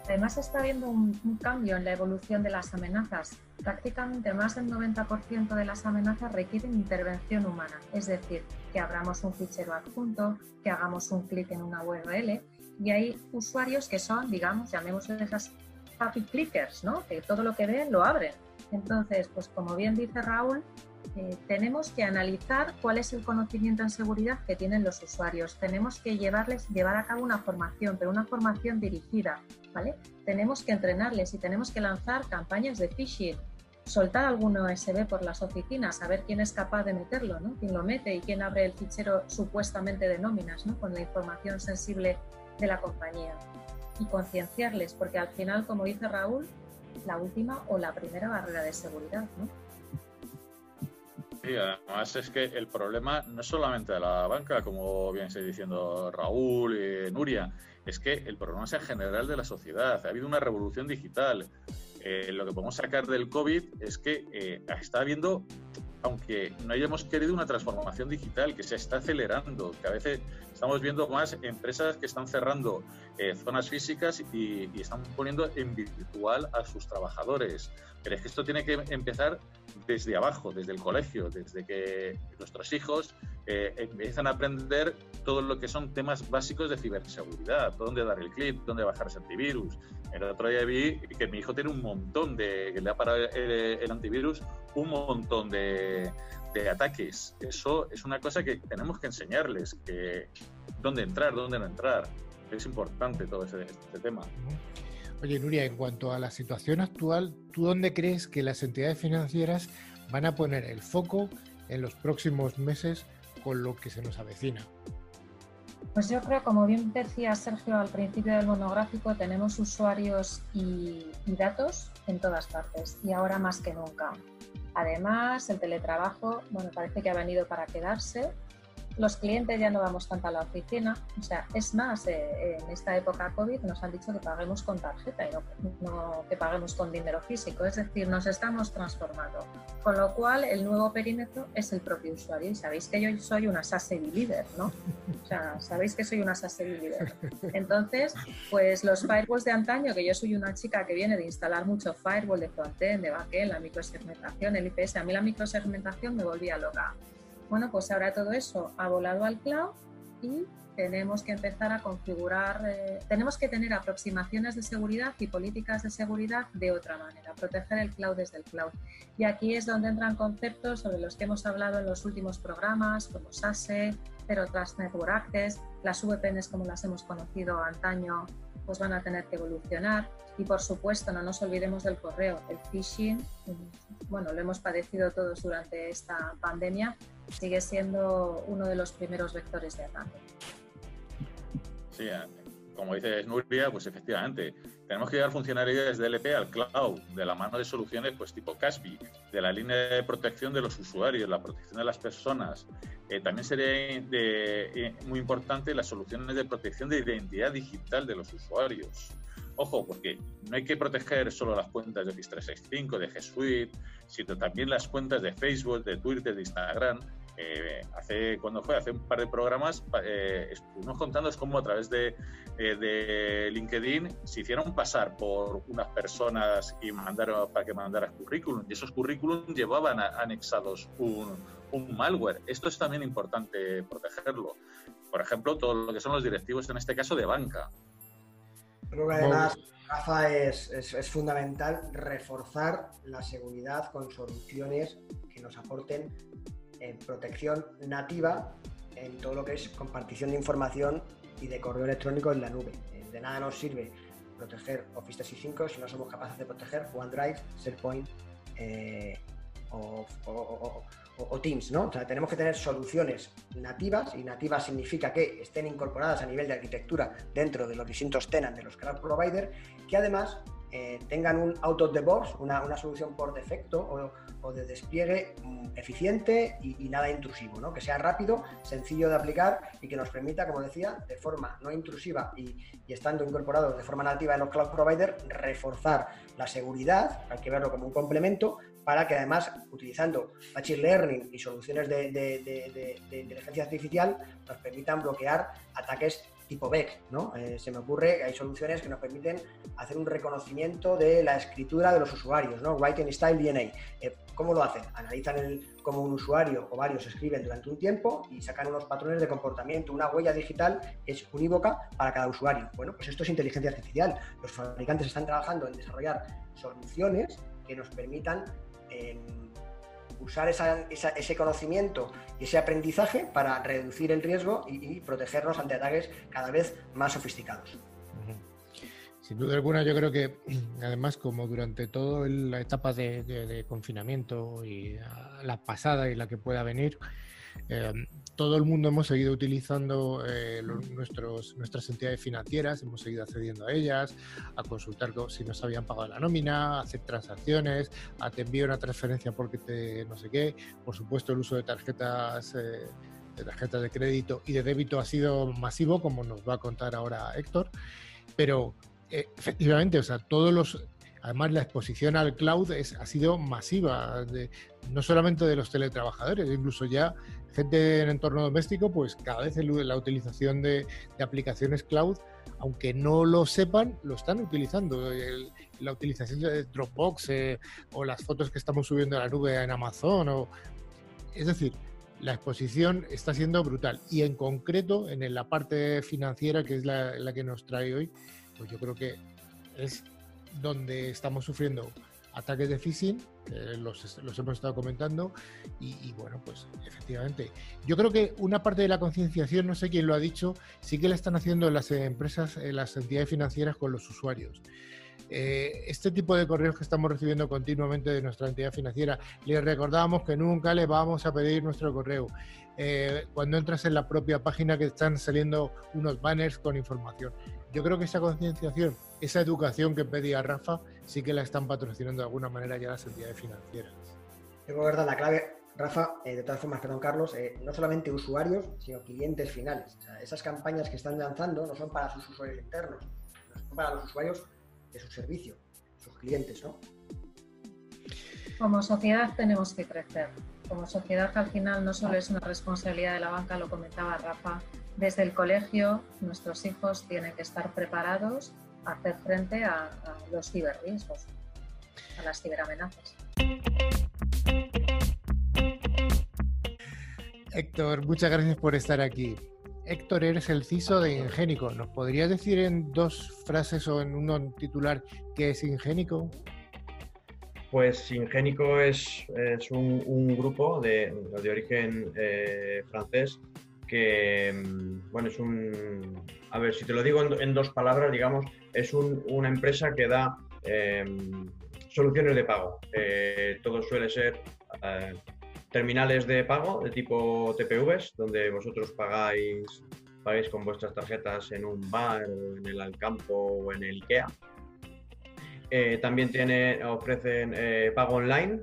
Además está habiendo un, un, cambio en la evolución de las amenazas. Prácticamente más del 90% de las amenazas requieren intervención humana, es decir, que abramos un fichero adjunto, que hagamos un clic en una URL y hay usuarios que son, digamos, llamémosles happy clickers, ¿no? Que todo lo que ven lo abren. Entonces, pues como bien dice Raúl, eh, tenemos que analizar cuál es el conocimiento en seguridad que tienen los usuarios. Tenemos que llevarles, llevar a cabo una formación, pero una formación dirigida, ¿vale? Tenemos que entrenarles y tenemos que lanzar campañas de phishing, soltar algún USB por las oficinas, saber quién es capaz de meterlo, ¿no? Quién lo mete y quién abre el fichero supuestamente de nóminas, ¿no? Con la información sensible de la compañía y concienciarles, porque al final, como dice Raúl, la última o la primera barrera de seguridad. ¿no? Sí, además es que el problema no es solamente de la banca, como bien se diciendo Raúl y Nuria, es que el problema es en general de la sociedad. Ha habido una revolución digital. Eh, lo que podemos sacar del COVID es que eh, está habiendo aunque no hayamos querido una transformación digital que se está acelerando, que a veces estamos viendo más empresas que están cerrando eh, zonas físicas y, están poniendo en virtual a sus trabajadores. Pero es que esto tiene que empezar desde abajo, desde el colegio, desde que nuestros hijos eh, empiezan a aprender todo lo que son temas básicos de ciberseguridad, dónde dar el clic, dónde bajar ese antivirus. El otro día vi que mi hijo tiene un montón de, que le ha parado el antivirus un montón de, ataques. Eso es una cosa que tenemos que enseñarles, que dónde entrar, dónde no entrar. Es importante todo ese, este tema. Oye, Nuria, en cuanto a la situación actual, ¿tú dónde crees que las entidades financieras van a poner el foco en los próximos meses con lo que se nos avecina? Pues yo creo, como bien decía Sergio al principio del monográfico, tenemos usuarios y datos en todas partes y ahora más que nunca. Además, el teletrabajo, bueno, parece que ha venido para quedarse. Los clientes ya no vamos tanto a la oficina, o sea, es más, eh, en esta época COVID nos han dicho que paguemos con tarjeta y no, que paguemos con dinero físico, es decir, nos estamos transformando. Con lo cual, el nuevo perímetro es el propio usuario y sabéis que yo soy una SaaS líder, ¿no? O sea, sabéis que soy una SaaS líder. Entonces, pues los firewalls de antaño, que yo soy una chica que viene de instalar mucho firewall de frontend, de backend, la microsegmentación, el IPS, a mí la microsegmentación me volvía loca bueno, pues ahora todo eso ha volado al cloud y tenemos que empezar a configurar, eh, tenemos que tener aproximaciones de seguridad y políticas de seguridad de otra manera, proteger el cloud desde el cloud. Y aquí es donde entran conceptos sobre los que hemos hablado en los últimos programas, como SASE, Zero Trust Network Access, las VPNs como las hemos conocido antaño, pues van a tener que evolucionar. Y por supuesto, no nos olvidemos del correo, el phishing, bueno, lo hemos padecido todos durante esta pandemia, sigue siendo uno de los primeros vectores de ataque. Sí, como dice Nuria, pues efectivamente, tenemos que llevar funcionalidades de LP al cloud, de la mano de soluciones pues tipo Caspi, de la línea de protección de los usuarios, la protección de las personas. Eh, también sería eh, muy importante las soluciones de protección de identidad digital de los usuarios. Ojo, porque no hay que proteger solo las cuentas de Office 365, de G Suite, sino también las cuentas de Facebook, de Twitter, de Instagram, eh, hace cuando fue hace un par de programas eh, estuvimos contando cómo a través de, eh, de, LinkedIn se hicieron pasar por unas personas y mandaron para que mandaran currículum y esos currículum llevaban anexados un, malware. Esto es también importante protegerlo. Por ejemplo, todo lo que son los directivos en este caso de banca. Creo que además, Rafa, es, es, es fundamental reforzar la seguridad con soluciones que nos aporten en protección nativa en todo lo que es compartición de información y de correo electrónico en la nube. Eh, de nada nos sirve proteger Office 365 si no somos capaces de proteger OneDrive, SharePoint eh, o, Teams, ¿no? O sea, tenemos que tener soluciones nativas y nativas significa que estén incorporadas a nivel de arquitectura dentro de los distintos tenants de los cloud providers que además eh, tengan un out of the box, una, una solución por defecto o, o de despliegue mm, eficiente y, nada intrusivo, ¿no? que sea rápido, sencillo de aplicar y que nos permita, como decía, de forma no intrusiva y, estando incorporados de forma nativa en los cloud providers, reforzar la seguridad, hay que verlo como un complemento, para que además, utilizando Machine Learning y soluciones de, inteligencia artificial, nos permitan bloquear ataques tipo BEC, ¿no? Eh, se me ocurre que hay soluciones que nos permiten hacer un reconocimiento de la escritura de los usuarios, ¿no? Writing Style DNA. Eh, ¿Cómo lo hacen? Analizan el, cómo un usuario o varios escriben durante un tiempo y sacan unos patrones de comportamiento. Una huella digital es unívoca para cada usuario. Bueno, pues esto es inteligencia artificial. Los fabricantes están trabajando en desarrollar soluciones que nos permitan usar ese conocimiento y ese aprendizaje para reducir el riesgo y, protegernos ante ataques cada vez más sofisticados. Sin duda alguna, yo creo que además como durante toda la etapa de, confinamiento y la pasada y la que pueda venir, todo el mundo hemos seguido utilizando eh, nuestras entidades financieras, hemos seguido accediendo a ellas, a consultar si nos habían pagado la nómina, a hacer transacciones, a te envío una transferencia porque te no sé qué. Por supuesto, el uso de tarjetas, eh, de tarjetas de crédito y de débito ha sido masivo, como nos va a contar ahora Héctor. Pero eh, efectivamente, o sea, todos los Además, la exposición al cloud es, ha sido masiva, no solamente de los teletrabajadores, incluso ya gente en entorno doméstico, pues cada vez la utilización de, aplicaciones cloud, aunque no lo sepan, lo están utilizando. la utilización de Dropbox eh, o las fotos que estamos subiendo a la nube en Amazon. O, es decir, la exposición está siendo brutal. Y en concreto, en la parte financiera, que es la que nos trae hoy, pues yo creo que es donde estamos sufriendo ataques de phishing, los, hemos estado comentando, y, bueno, pues efectivamente. Yo creo que una parte de la concienciación, no sé quién lo ha dicho, sí que la están haciendo las empresas, eh, las entidades financieras con los usuarios. Eh, este tipo de correos que estamos recibiendo continuamente de nuestra entidad financiera, les recordamos que nunca le vamos a pedir nuestro correo. Eh, cuando entras en la propia página que están saliendo unos banners con información. Yo creo que esa concienciación, esa educación que pedía Rafa, sí que la están patrocinando de alguna manera ya las entidades financieras. Es verdad, la clave, Rafa, eh, de todas formas, perdón Carlos, eh, no solamente usuarios, sino clientes finales. esas campañas que están lanzando no son para sus usuarios internos, son para los usuarios de su servicio, sus clientes, ¿no? Como sociedad tenemos que crecer. Como sociedad al final no solo es una responsabilidad de la banca, lo comentaba Rafa, desde el colegio nuestros hijos tienen que estar preparados a hacer frente a, los ciberriesgos, a las ciberamenazas. Héctor, muchas gracias por estar aquí. Héctor, eres el CISO de Ingénico. ¿Nos podrías decir en dos frases o en un titular qué es Ingénico? Pues Ingénico es, un, grupo de, origen eh, francés que, mm, bueno, es un, a ver, si te lo digo en, dos palabras, digamos, es una empresa que da em, soluciones de pago. Eh, todo suele ser eh, terminales de pago de tipo TPVs, donde vosotros pagáis, pagáis con vuestras tarjetas en un bar, en el Alcampo o en el IKEA. Eh, también tiene, ofrecen pago online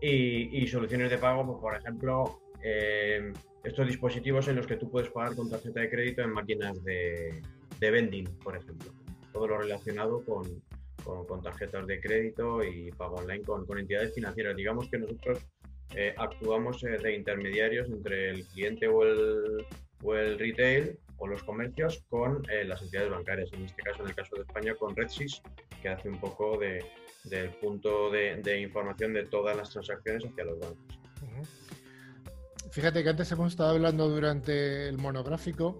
y, soluciones de pago, pues, por ejemplo, em, estos dispositivos en los que tú puedes pagar con tarjeta de crédito en máquinas de, vending, por ejemplo. Todo lo relacionado con, con, tarjetas de crédito y pago online con, entidades financieras. Digamos que nosotros eh, actuamos eh, de intermediarios entre el cliente o el, o el retail o los comercios con eh, las entidades bancarias. En este caso, en el caso de España, con RedSys, que hace un poco de, del punto de, información de todas las transacciones hacia los bancos. Fíjate que antes hemos estado hablando durante el monográfico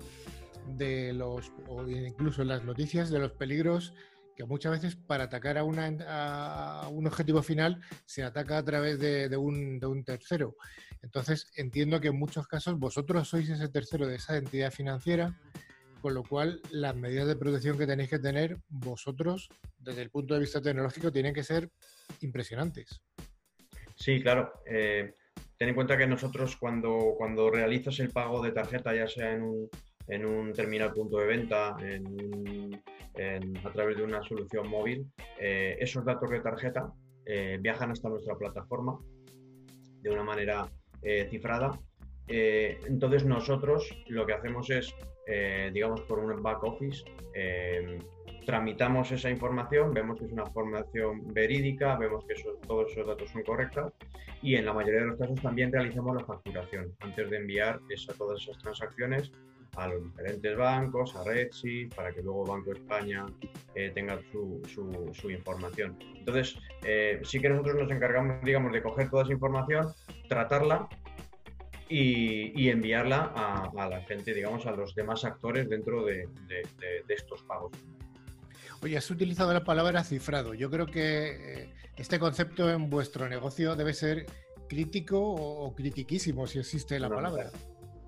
de los, o incluso en las noticias, de los peligros que muchas veces para atacar a, un objetivo final se ataca a través de, un, un, tercero. Entonces entiendo que en muchos casos vosotros sois ese tercero de esa entidad financiera, con lo cual las medidas de protección que tenéis que tener vosotros desde el punto de vista tecnológico tienen que ser impresionantes. Sí, claro. Eh, ten en cuenta que nosotros cuando, cuando realizas el pago de tarjeta, ya sea en un, en un terminal punto de venta, en, a través de una solución móvil, eh, esos datos de tarjeta eh, viajan hasta nuestra plataforma de una manera eh, cifrada. entonces nosotros lo que hacemos es, digamos, por un back office, tramitamos esa información, vemos que es una información verídica, vemos que todos esos datos son correctos y en la mayoría de los casos también realizamos la facturación antes de enviar esa, todas esas transacciones a los diferentes bancos, a Redsi, para que luego Banco España eh, tenga su, su, información. Entonces, eh, sí que nosotros nos encargamos, digamos, de coger toda esa información, tratarla y, enviarla a, la gente, digamos, a los demás actores dentro de, de estos pagos. Oye, has utilizado la palabra cifrado. Yo creo que eh, este concepto en vuestro negocio debe ser crítico o, critiquísimo, si existe la palabra.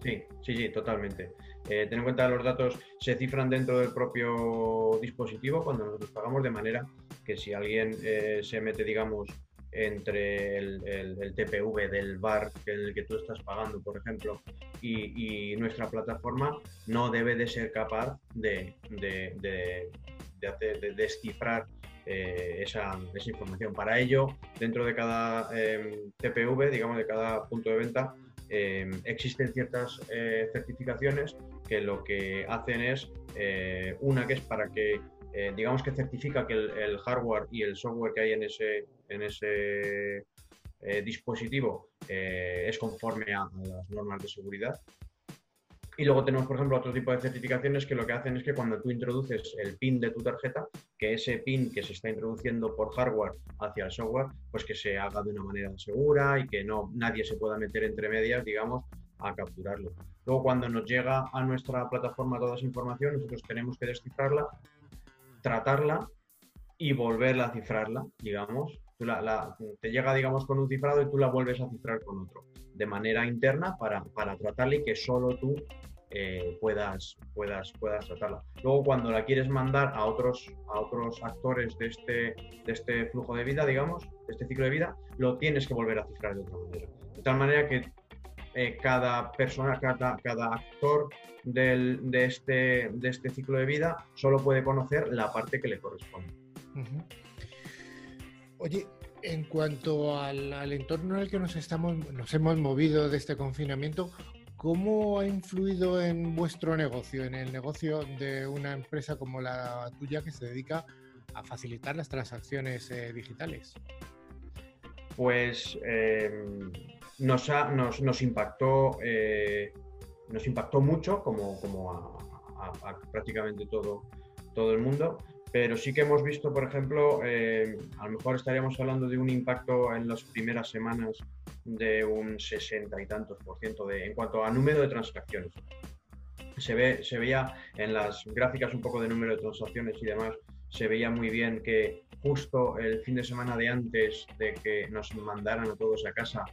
Sí, sí, sí, totalmente. Eh, ten en cuenta que los datos se cifran dentro del propio dispositivo cuando nosotros pagamos, de manera que si alguien eh, se mete, digamos, entre el, TPV del bar en el que tú estás pagando, por ejemplo, y, nuestra plataforma no debe de ser capaz de, de, descifrar eh, esa, información. Para ello, dentro de cada em, TPV, digamos, de cada punto de venta, em, existen ciertas eh, certificaciones que lo que hacen es, eh, una que es para que eh, digamos que certifica que el, hardware y el software que hay en ese, en ese dispositivo es conforme a, las normas de seguridad. Y luego tenemos, por ejemplo, otro tipo de certificaciones que lo que hacen es que cuando tú introduces el PIN de tu tarjeta, que ese PIN que se está introduciendo por hardware hacia el software, pues que se haga de una manera segura y que no nadie se pueda meter entre medias, digamos, a capturarlo. Luego, cuando nos llega a nuestra plataforma toda esa información, nosotros tenemos que descifrarla tratarla y volverla a cifrarla, digamos. te llega, digamos, con un cifrado y tú la vuelves a cifrar con otro, de manera interna para, para tratarla y que solo tú eh, puedas, puedas, puedas tratarla. Luego, cuando la quieres mandar a otros, a otros actores de este, de este flujo de vida, digamos, de este ciclo de vida, lo tienes que volver a cifrar de otra manera. De tal manera que eh, cada persona, cada, cada actor del, de, este, de este ciclo de vida solo puede conocer la parte que le corresponde. Oye, en cuanto al, entorno en el que nos, estamos, nos hemos movido de este confinamiento, ¿cómo ha influido en vuestro negocio, en el negocio de una empresa como la tuya que se dedica a facilitar las transacciones eh, digitales? Pues em, nos, nos, impactó, eh, nos impactó mucho, como, como a, prácticamente todo, todo el mundo, pero sí que hemos visto, por ejemplo, eh, a lo mejor estaríamos hablando de un impacto en las primeras semanas de un 60 y tantos por ciento de, en cuanto a número de transacciones. Se, ve, se veía en las gráficas un poco de número de transacciones y demás, se veía muy bien que justo el fin de semana de antes de que nos mandaran a todos a casa,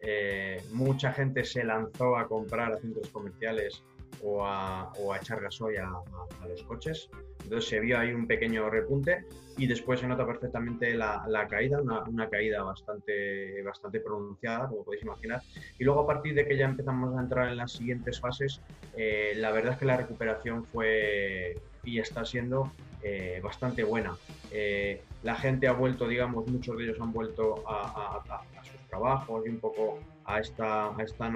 eh, mucha gente se lanzó a comprar a centros comerciales o a, echar gasoil a, los coches. Entonces se vio ahí un pequeño repunte y después se nota perfectamente la, caída, una, caída bastante, bastante pronunciada, como podéis imaginar. Y luego a partir de que ya empezamos a entrar en las siguientes fases, eh, la verdad es que la recuperación fue y está siendo eh, bastante buena. la gente ha vuelto, digamos, muchos de ellos han vuelto a, trabajos y un poco a esta, a esta,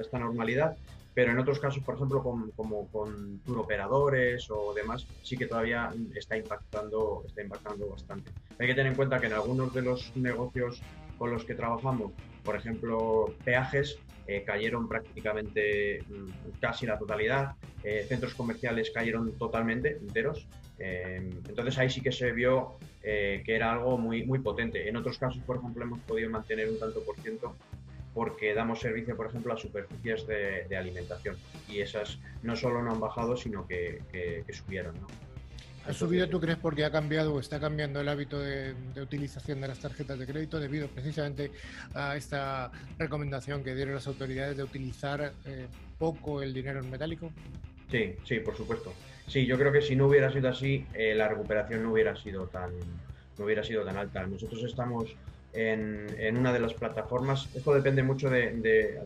esta normalidad, pero en otros casos, por ejemplo, con, como con tour operadores o demás, sí que todavía está impactando, está impactando bastante. Hay que tener en cuenta que en algunos de los negocios con los que trabajamos, por ejemplo, peajes, eh, cayeron prácticamente mm, casi la totalidad, eh, centros comerciales cayeron totalmente enteros, eh, entonces ahí sí que se vio que era algo muy, muy potente. En otros casos, por ejemplo, hemos podido mantener un tanto por ciento porque damos servicio, por ejemplo, a superficies de, alimentación y esas no solo no han bajado, sino que, subieron. ¿no? ¿Ha subido, tú crees, porque ha cambiado o está cambiando el hábito de, utilización de las tarjetas de crédito debido precisamente a esta recomendación que dieron las autoridades de utilizar eh, poco el dinero en metálico? Sí, sí, por supuesto. Sí, yo creo que si no hubiera sido así, eh, la recuperación no hubiera sido tan, no hubiera sido tan alta. Nosotros estamos en, en una de las plataformas. Esto depende mucho de,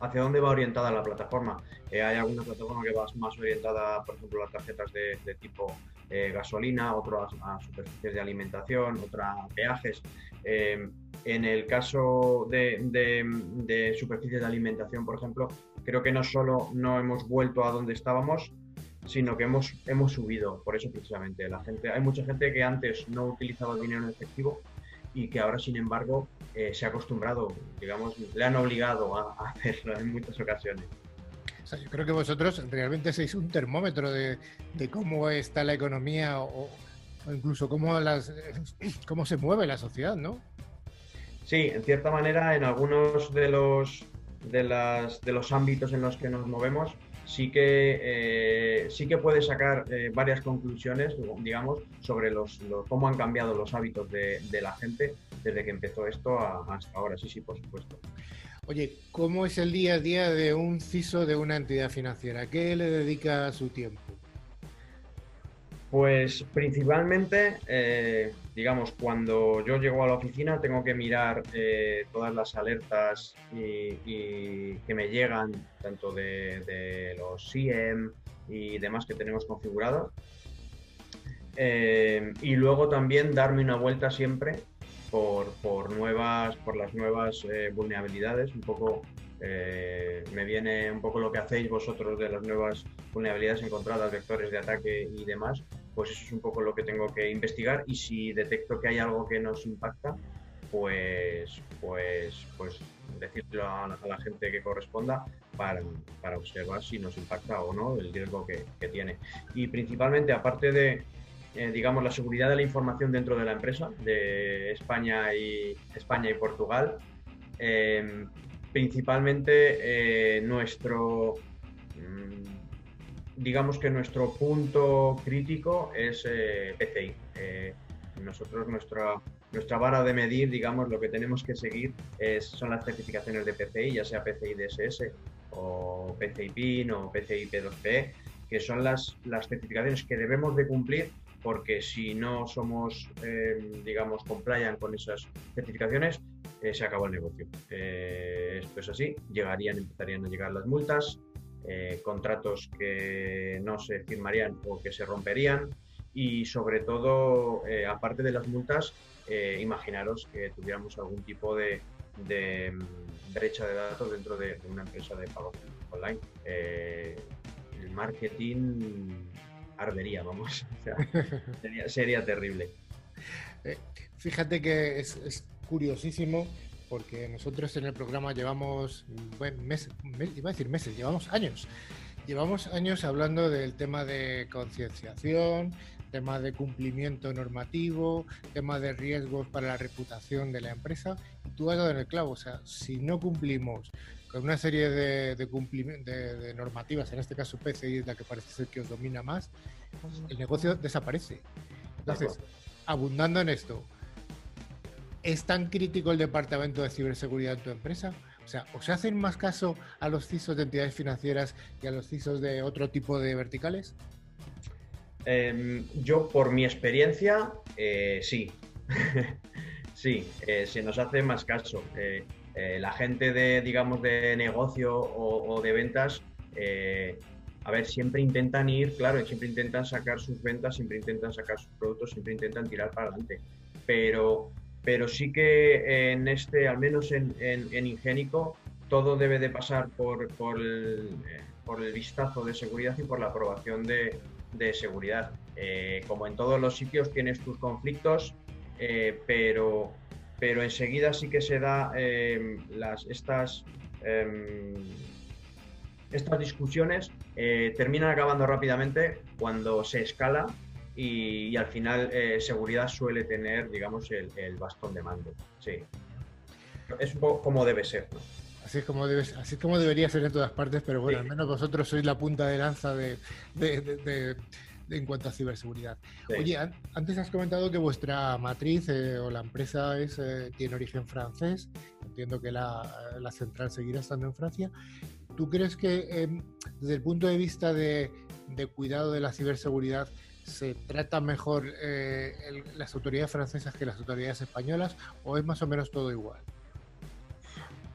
hacia dónde va orientada la plataforma. Eh, hay alguna plataforma que va más orientada, por ejemplo, a las tarjetas de, tipo eh, gasolina, otras a, superficies de alimentación, otra a peajes. Eh, en el caso de, de, superficies de alimentación, por ejemplo, creo que no solo no hemos vuelto a donde estábamos, sino que hemos, hemos subido, por eso precisamente. La gente, hay mucha gente que antes no utilizaba dinero en efectivo y que ahora, sin embargo, eh, se ha acostumbrado, digamos, le han obligado a, hacerlo en muchas ocasiones. O sea, yo creo que vosotros realmente sois un termómetro de, cómo está la economía o, incluso cómo, las, cómo se mueve la sociedad, ¿no? Sí, en cierta manera, en algunos de los, de, las, de los ámbitos en los que nos movemos, sí que, eh, sí que puede sacar eh, varias conclusiones, digamos, sobre los, cómo han cambiado los hábitos de, la gente desde que empezó esto hasta ahora. Sí, sí, por supuesto. Oye, ¿cómo es el día a día de un CISO de una entidad financiera? ¿Qué le dedica su tiempo? Pues principalmente, eh, digamos, cuando yo llego a la oficina tengo que mirar eh, todas las alertas y, que me llegan, tanto de, los CIEM y demás que tenemos configurados. Eh, y luego también darme una vuelta siempre por, nuevas, por las nuevas vulnerabilidades, un poco eh, me viene un poco lo que hacéis vosotros de las nuevas vulnerabilidades encontradas, vectores de ataque y demás, pues eso es un poco lo que tengo que investigar y si detecto que hay algo que nos impacta, pues, pues, pues decirlo a, la gente que corresponda para, para, observar si nos impacta o no el riesgo que, tiene. Y principalmente, aparte de, eh, digamos, la seguridad de la información dentro de la empresa, de España y, España y Portugal, eh, principalmente eh, nuestro, mm, digamos que nuestro punto crítico es eh, PCI. Eh, nosotros nuestra, nuestra vara de medir, digamos, lo que tenemos que seguir son las certificaciones de PCI, ya sea PCI DSS o PCI PIN o PCI P2P, que son las, las certificaciones que debemos de cumplir porque si no somos, digamos, compliant con esas certificaciones, eh, se acabó el negocio. Eh, esto es así, llegarían, empezarían a llegar las multas, eh, contratos que no se firmarían o que se romperían y sobre todo, aparte de las multas, imaginaros que tuviéramos algún tipo de, mm, brecha de datos dentro de, una empresa de pago online. el marketing ardería, vamos. sería, terrible. fíjate que es curiosísimo porque nosotros en el programa llevamos meses, iba a decir meses, llevamos años. Llevamos años hablando del tema de concienciación, tema de cumplimiento normativo, tema de riesgos para la reputación de la empresa. Y tú has dado en el clavo, o sea, si no cumplimos con una serie de, de, de normativas, en este caso PCI es la que parece ser que os domina más, el negocio desaparece. Entonces, abundando en esto, ¿Es tan crítico el departamento de ciberseguridad en tu empresa? O sea, ¿os hacen más caso a los CISOs de entidades financieras y a los CISOs de otro tipo de verticales? Em, yo, por mi experiencia, eh, sí. sí, eh, se nos hace más caso. Eh, la gente de, digamos, de negocio o de ventas, a ver, siempre intentan ir, claro, siempre intentan sacar sus ventas, siempre intentan sacar sus productos, siempre intentan tirar para adelante. Pero pero sí que en este, al menos en, en, Ingénico, todo debe de pasar por, por, el, eh, vistazo de seguridad y por la aprobación de, seguridad. Eh, como en todos los sitios tienes tus conflictos, eh, pero, pero enseguida sí que se da las, estas, em, estas discusiones terminan acabando rápidamente cuando se escala y, al final eh, seguridad suele tener, digamos, el, bastón de mando. Sí. Es un poco como debe ser, Así es, como debe, así como debería ser en todas partes, pero bueno, al menos vosotros sois la punta de lanza de, en cuanto a ciberseguridad. Oye, antes has comentado que vuestra matriz eh, o la empresa es, eh, tiene origen francés. Entiendo que la, la, central seguirá estando en Francia. ¿Tú crees que em, desde el punto de vista de, de cuidado de la ciberseguridad se trata mejor eh, las autoridades francesas que las autoridades españolas o es más o menos todo igual?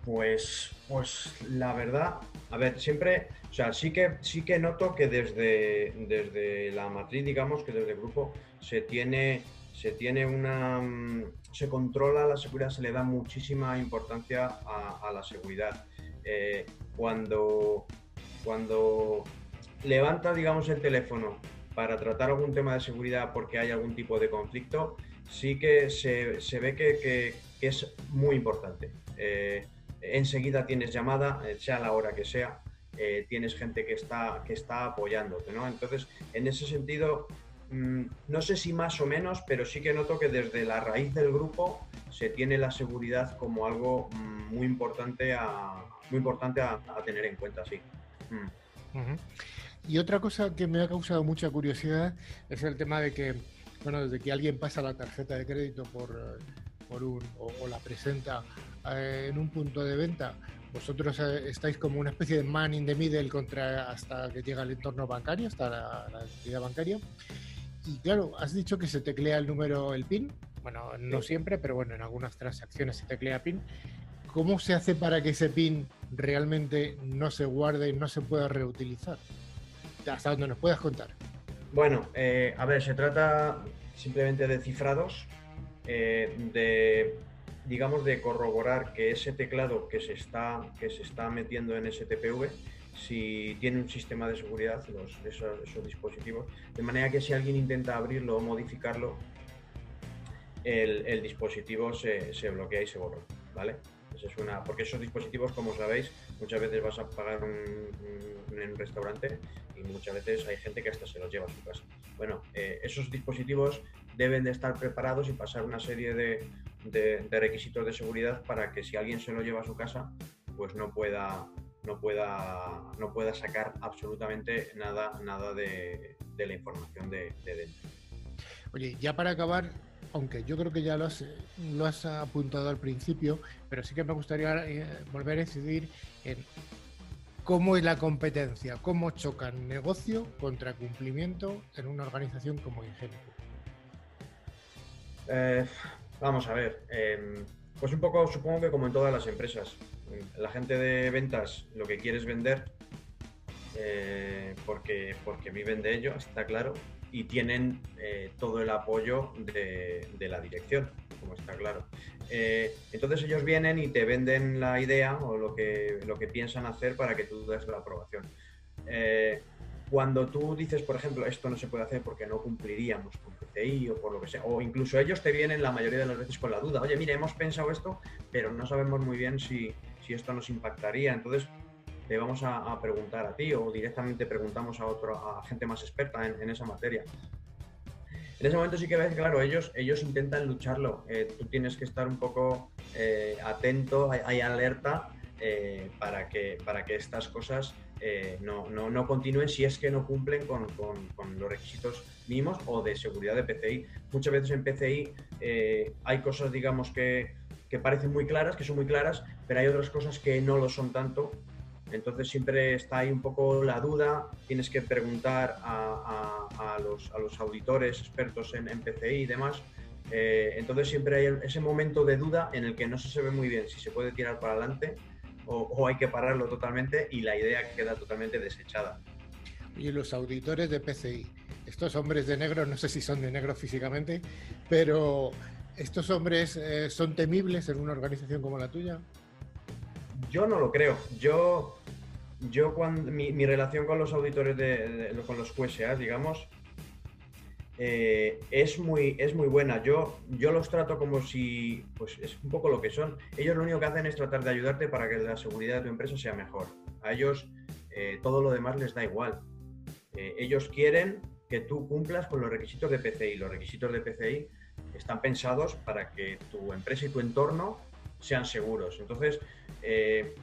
Pues, pues la verdad, a ver, siempre, o sea, sí que, sí que noto que desde, desde la matriz, digamos, que desde el grupo se tiene, se tiene una, mm, se controla la seguridad, se le da muchísima importancia a, la seguridad. Eh, cuando, cuando levanta, digamos, el teléfono para tratar algún tema de seguridad porque hay algún tipo de conflicto, sí que se, se ve que, que, es muy importante. Eh, enseguida tienes llamada, eh, sea la hora que sea, eh, tienes gente que está, que está apoyándote, ¿no? Entonces, en ese sentido, mm, no sé si más o menos, pero sí que noto que desde la raíz del grupo se tiene la seguridad como algo mm, muy importante a, muy importante a, tener en cuenta, sí. Mm. Y otra cosa que me ha causado mucha curiosidad es el tema de que, bueno, desde que alguien pasa la tarjeta de crédito por, eh, por un, o, la presenta eh, en un punto de venta, vosotros eh, estáis como una especie de man in the middle contra hasta que llega el entorno bancario, hasta la, entidad bancaria. y claro, has dicho que se teclea el número, el PIN. Bueno, no siempre, pero bueno, en algunas transacciones se teclea PIN. ¿Cómo se hace para que ese PIN realmente no se guarde y no se pueda reutilizar? Hasta donde nos puedas contar. Bueno, eh, a ver, se trata simplemente de cifrados, eh, de digamos de corroborar que ese teclado que se está que se está metiendo en ese TPV si tiene un sistema de seguridad esos, dispositivos, de manera que si alguien intenta abrirlo o modificarlo, el, dispositivo se, bloquea y se borra, ¿vale? Es una, porque esos dispositivos, como sabéis, muchas veces vas a pagar un, un restaurante y muchas veces hay gente que hasta se los lleva a su casa. Bueno, eh, esos dispositivos deben de estar preparados y pasar una serie de, requisitos de seguridad para que si alguien se lo lleva a su casa, pues no pueda, no pueda, no pueda sacar absolutamente nada, nada de, la información de, dentro. Oye, ya para acabar, aunque yo creo que ya lo has, lo has apuntado al principio, pero sí que me gustaría eh, volver a incidir en cómo es la competencia, cómo chocan negocio contra cumplimiento en una organización como Ingenico. Eh, vamos a ver, em, pues un poco supongo que como en todas las empresas, la gente de ventas lo que quiere es vender eh, porque, porque viven de ello, está claro, y tienen eh, todo el apoyo de, la dirección, como está claro. Eh, entonces ellos vienen y te venden la idea o lo que, lo que piensan hacer para que tú des la aprobación. cuando tú dices, por ejemplo, esto no se puede hacer porque no cumpliríamos con PCI o por lo que sea, o incluso ellos te vienen la mayoría de las veces con la duda, oye, mire, hemos pensado esto, pero no sabemos muy bien si, si esto nos impactaría. Entonces, le vamos a, preguntar a ti o directamente preguntamos a, otro, a gente más experta en, esa materia. En ese momento sí que ves, claro, ellos, ellos intentan lucharlo. Eh, tú tienes que estar un poco eh, atento, hay, alerta eh, para, que, para que estas cosas no, no, no, continúen si es que no cumplen con, con, con, los requisitos mínimos o de seguridad de PCI. Muchas veces en PCI hay cosas, digamos, que, que parecen muy claras, que son muy claras, pero hay otras cosas que no lo son tanto. Entonces siempre está ahí un poco la duda, tienes que preguntar a, a, los, a los, auditores expertos en, en PCI y demás. Eh, entonces siempre hay ese momento de duda en el que no se sabe muy bien si se puede tirar para adelante o, o hay que pararlo totalmente y la idea queda totalmente desechada. Y los auditores de PCI, estos hombres de negro, no sé si son de negro físicamente, pero ¿Estos hombres eh, son temibles en una organización como la tuya? Yo no lo creo. Yo, yo cuando, mi, relación con los auditores de, con los QSA, digamos, eh, es, muy, es muy buena. Yo, yo los trato como si, pues es un poco lo que son. Ellos lo único que hacen es tratar de ayudarte para que la seguridad de tu empresa sea mejor. A ellos eh, todo lo demás les da igual. ellos quieren que tú cumplas con los requisitos de PCI. Los requisitos de PCI están pensados para que tu empresa y tu entorno sean seguros. Entonces, eh,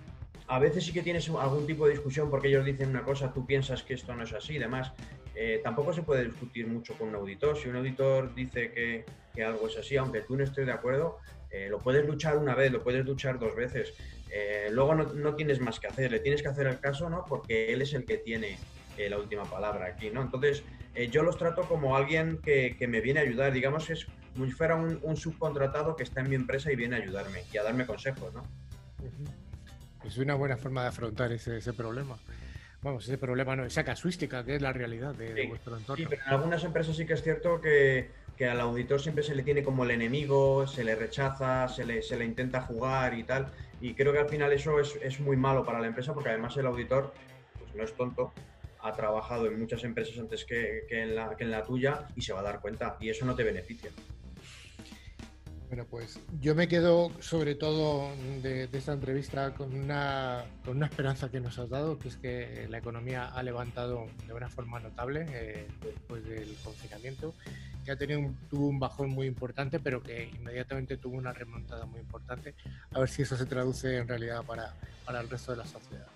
a veces sí que tienes algún tipo de discusión porque ellos dicen una cosa, tú piensas que esto no es así y demás. Eh, tampoco se puede discutir mucho con un auditor. Si un auditor dice que, algo es así, aunque tú no estés de acuerdo, eh, lo puedes luchar una vez, lo puedes luchar dos veces. luego no, tienes más que hacer, le tienes que hacer el caso, ¿no? Porque él es el que tiene la última palabra aquí, ¿no? Entonces, yo los trato como alguien que, que, me viene a ayudar. Digamos, es como si fuera un, subcontratado que está en mi empresa y viene a ayudarme y a darme consejos, ¿no? Es una buena forma de afrontar ese, problema. Vamos, ese problema no, esa casuística que es la realidad de, vuestro entorno. Sí, pero en algunas empresas sí que es cierto que, al auditor siempre se le tiene como el enemigo, se le rechaza, se le, se le intenta jugar y tal. Y creo que al final eso es, es, muy malo para la empresa porque además el auditor pues no es tonto, ha trabajado en muchas empresas antes que, que, en la, que en la tuya y se va a dar cuenta y eso no te beneficia. Bueno, pues yo me quedo sobre todo de, esta entrevista con una, con una, esperanza que nos has dado, que es que la economía ha levantado de una forma notable eh, después del confinamiento, que ha tenido un, tuvo un bajón muy importante, pero que inmediatamente tuvo una remontada muy importante. A ver si eso se traduce en realidad para, para el resto de la sociedad.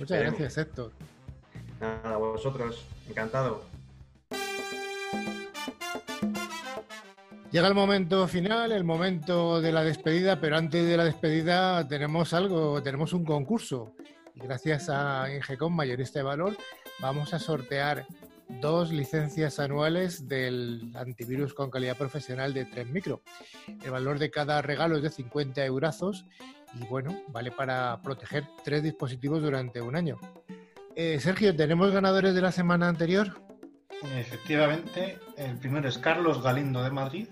Muchas gracias, Héctor. Nada, vosotros, encantado. Llega el momento final, el momento de la despedida, pero antes de la despedida tenemos algo, tenemos un concurso. Y gracias a Ingecom Mayorista de Valor vamos a sortear dos licencias anuales del antivirus con calidad profesional de 3 Micro. El valor de cada regalo es de 50 eurazos y bueno, vale para proteger tres dispositivos durante un año. Eh, Sergio, ¿tenemos ganadores de la semana anterior? Efectivamente, el primero es Carlos Galindo de Madrid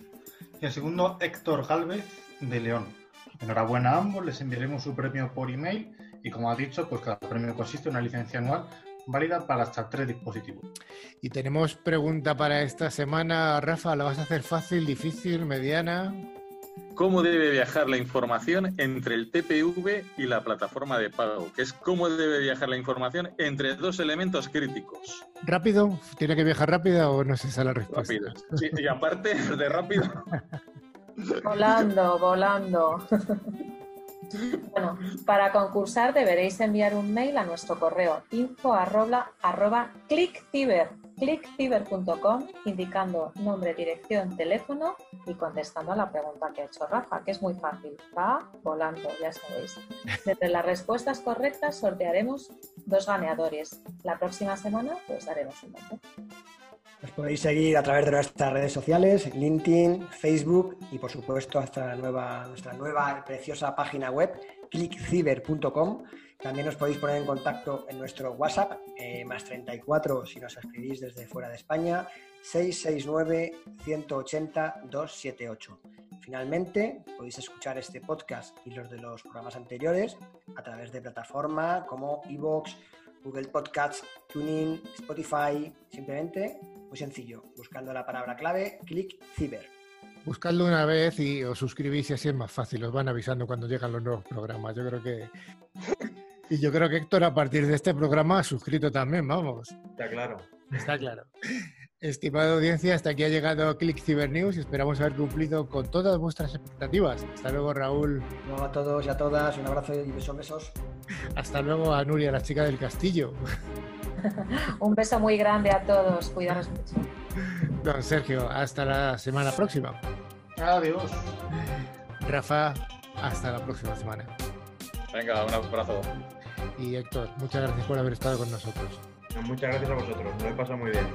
y el segundo Héctor Galvez de León. Enhorabuena a ambos, les enviaremos su premio por email y como ha dicho, pues cada premio consiste en una licencia anual válida para hasta tres dispositivos. Y tenemos pregunta para esta semana, Rafa, ¿la vas a hacer fácil, difícil, mediana? Cómo debe viajar la información entre el TPV y la plataforma de pago, que es cómo debe viajar la información entre dos elementos críticos. ¿Rápido? ¿Tiene que viajar rápido o no se esa la respuesta? Rápido. Sí, y aparte de rápido. Volando, volando. Bueno, para concursar deberéis enviar un mail a nuestro correo info arroba, clickciber, clickciber.com indicando nombre, dirección, teléfono y contestando a la pregunta que ha hecho Rafa, que es muy fácil. Va volando, ya sabéis. Entre las respuestas correctas sortearemos dos ganadores. La próxima semana pues daremos un nombre. Nos podéis seguir a través de nuestras redes sociales, LinkedIn, Facebook y por supuesto nuestra nueva, nuestra nueva preciosa página web, clickciber.com. También os podéis poner en contacto en nuestro WhatsApp, eh, más 34 si nos escribís desde fuera de España, 669-180-278. Finalmente, podéis escuchar este podcast y los de los programas anteriores a través de plataforma como iVoox, Google Podcasts, Tuning, Spotify, simplemente muy sencillo, buscando la palabra clave, clic ciber. Buscadlo una vez y os suscribís y así es más fácil, os van avisando cuando llegan los nuevos programas. Yo creo que... Y yo creo que Héctor a partir de este programa ha suscrito también, vamos. Está claro. Está claro. Estimada audiencia, hasta aquí ha llegado Click Cyber News y esperamos haber cumplido con todas vuestras expectativas. Hasta luego, Raúl. Luego a todos y a todas, un abrazo y besos, besos. Hasta luego a Nuria, la chica del castillo. Un beso muy grande a todos. Cuidaros mucho. Don Sergio, hasta la semana próxima. Adiós. Rafa, hasta la próxima semana. Venga, un abrazo. Y Héctor, muchas gracias por haber estado con nosotros. Muchas gracias a vosotros, me lo pasado muy bien.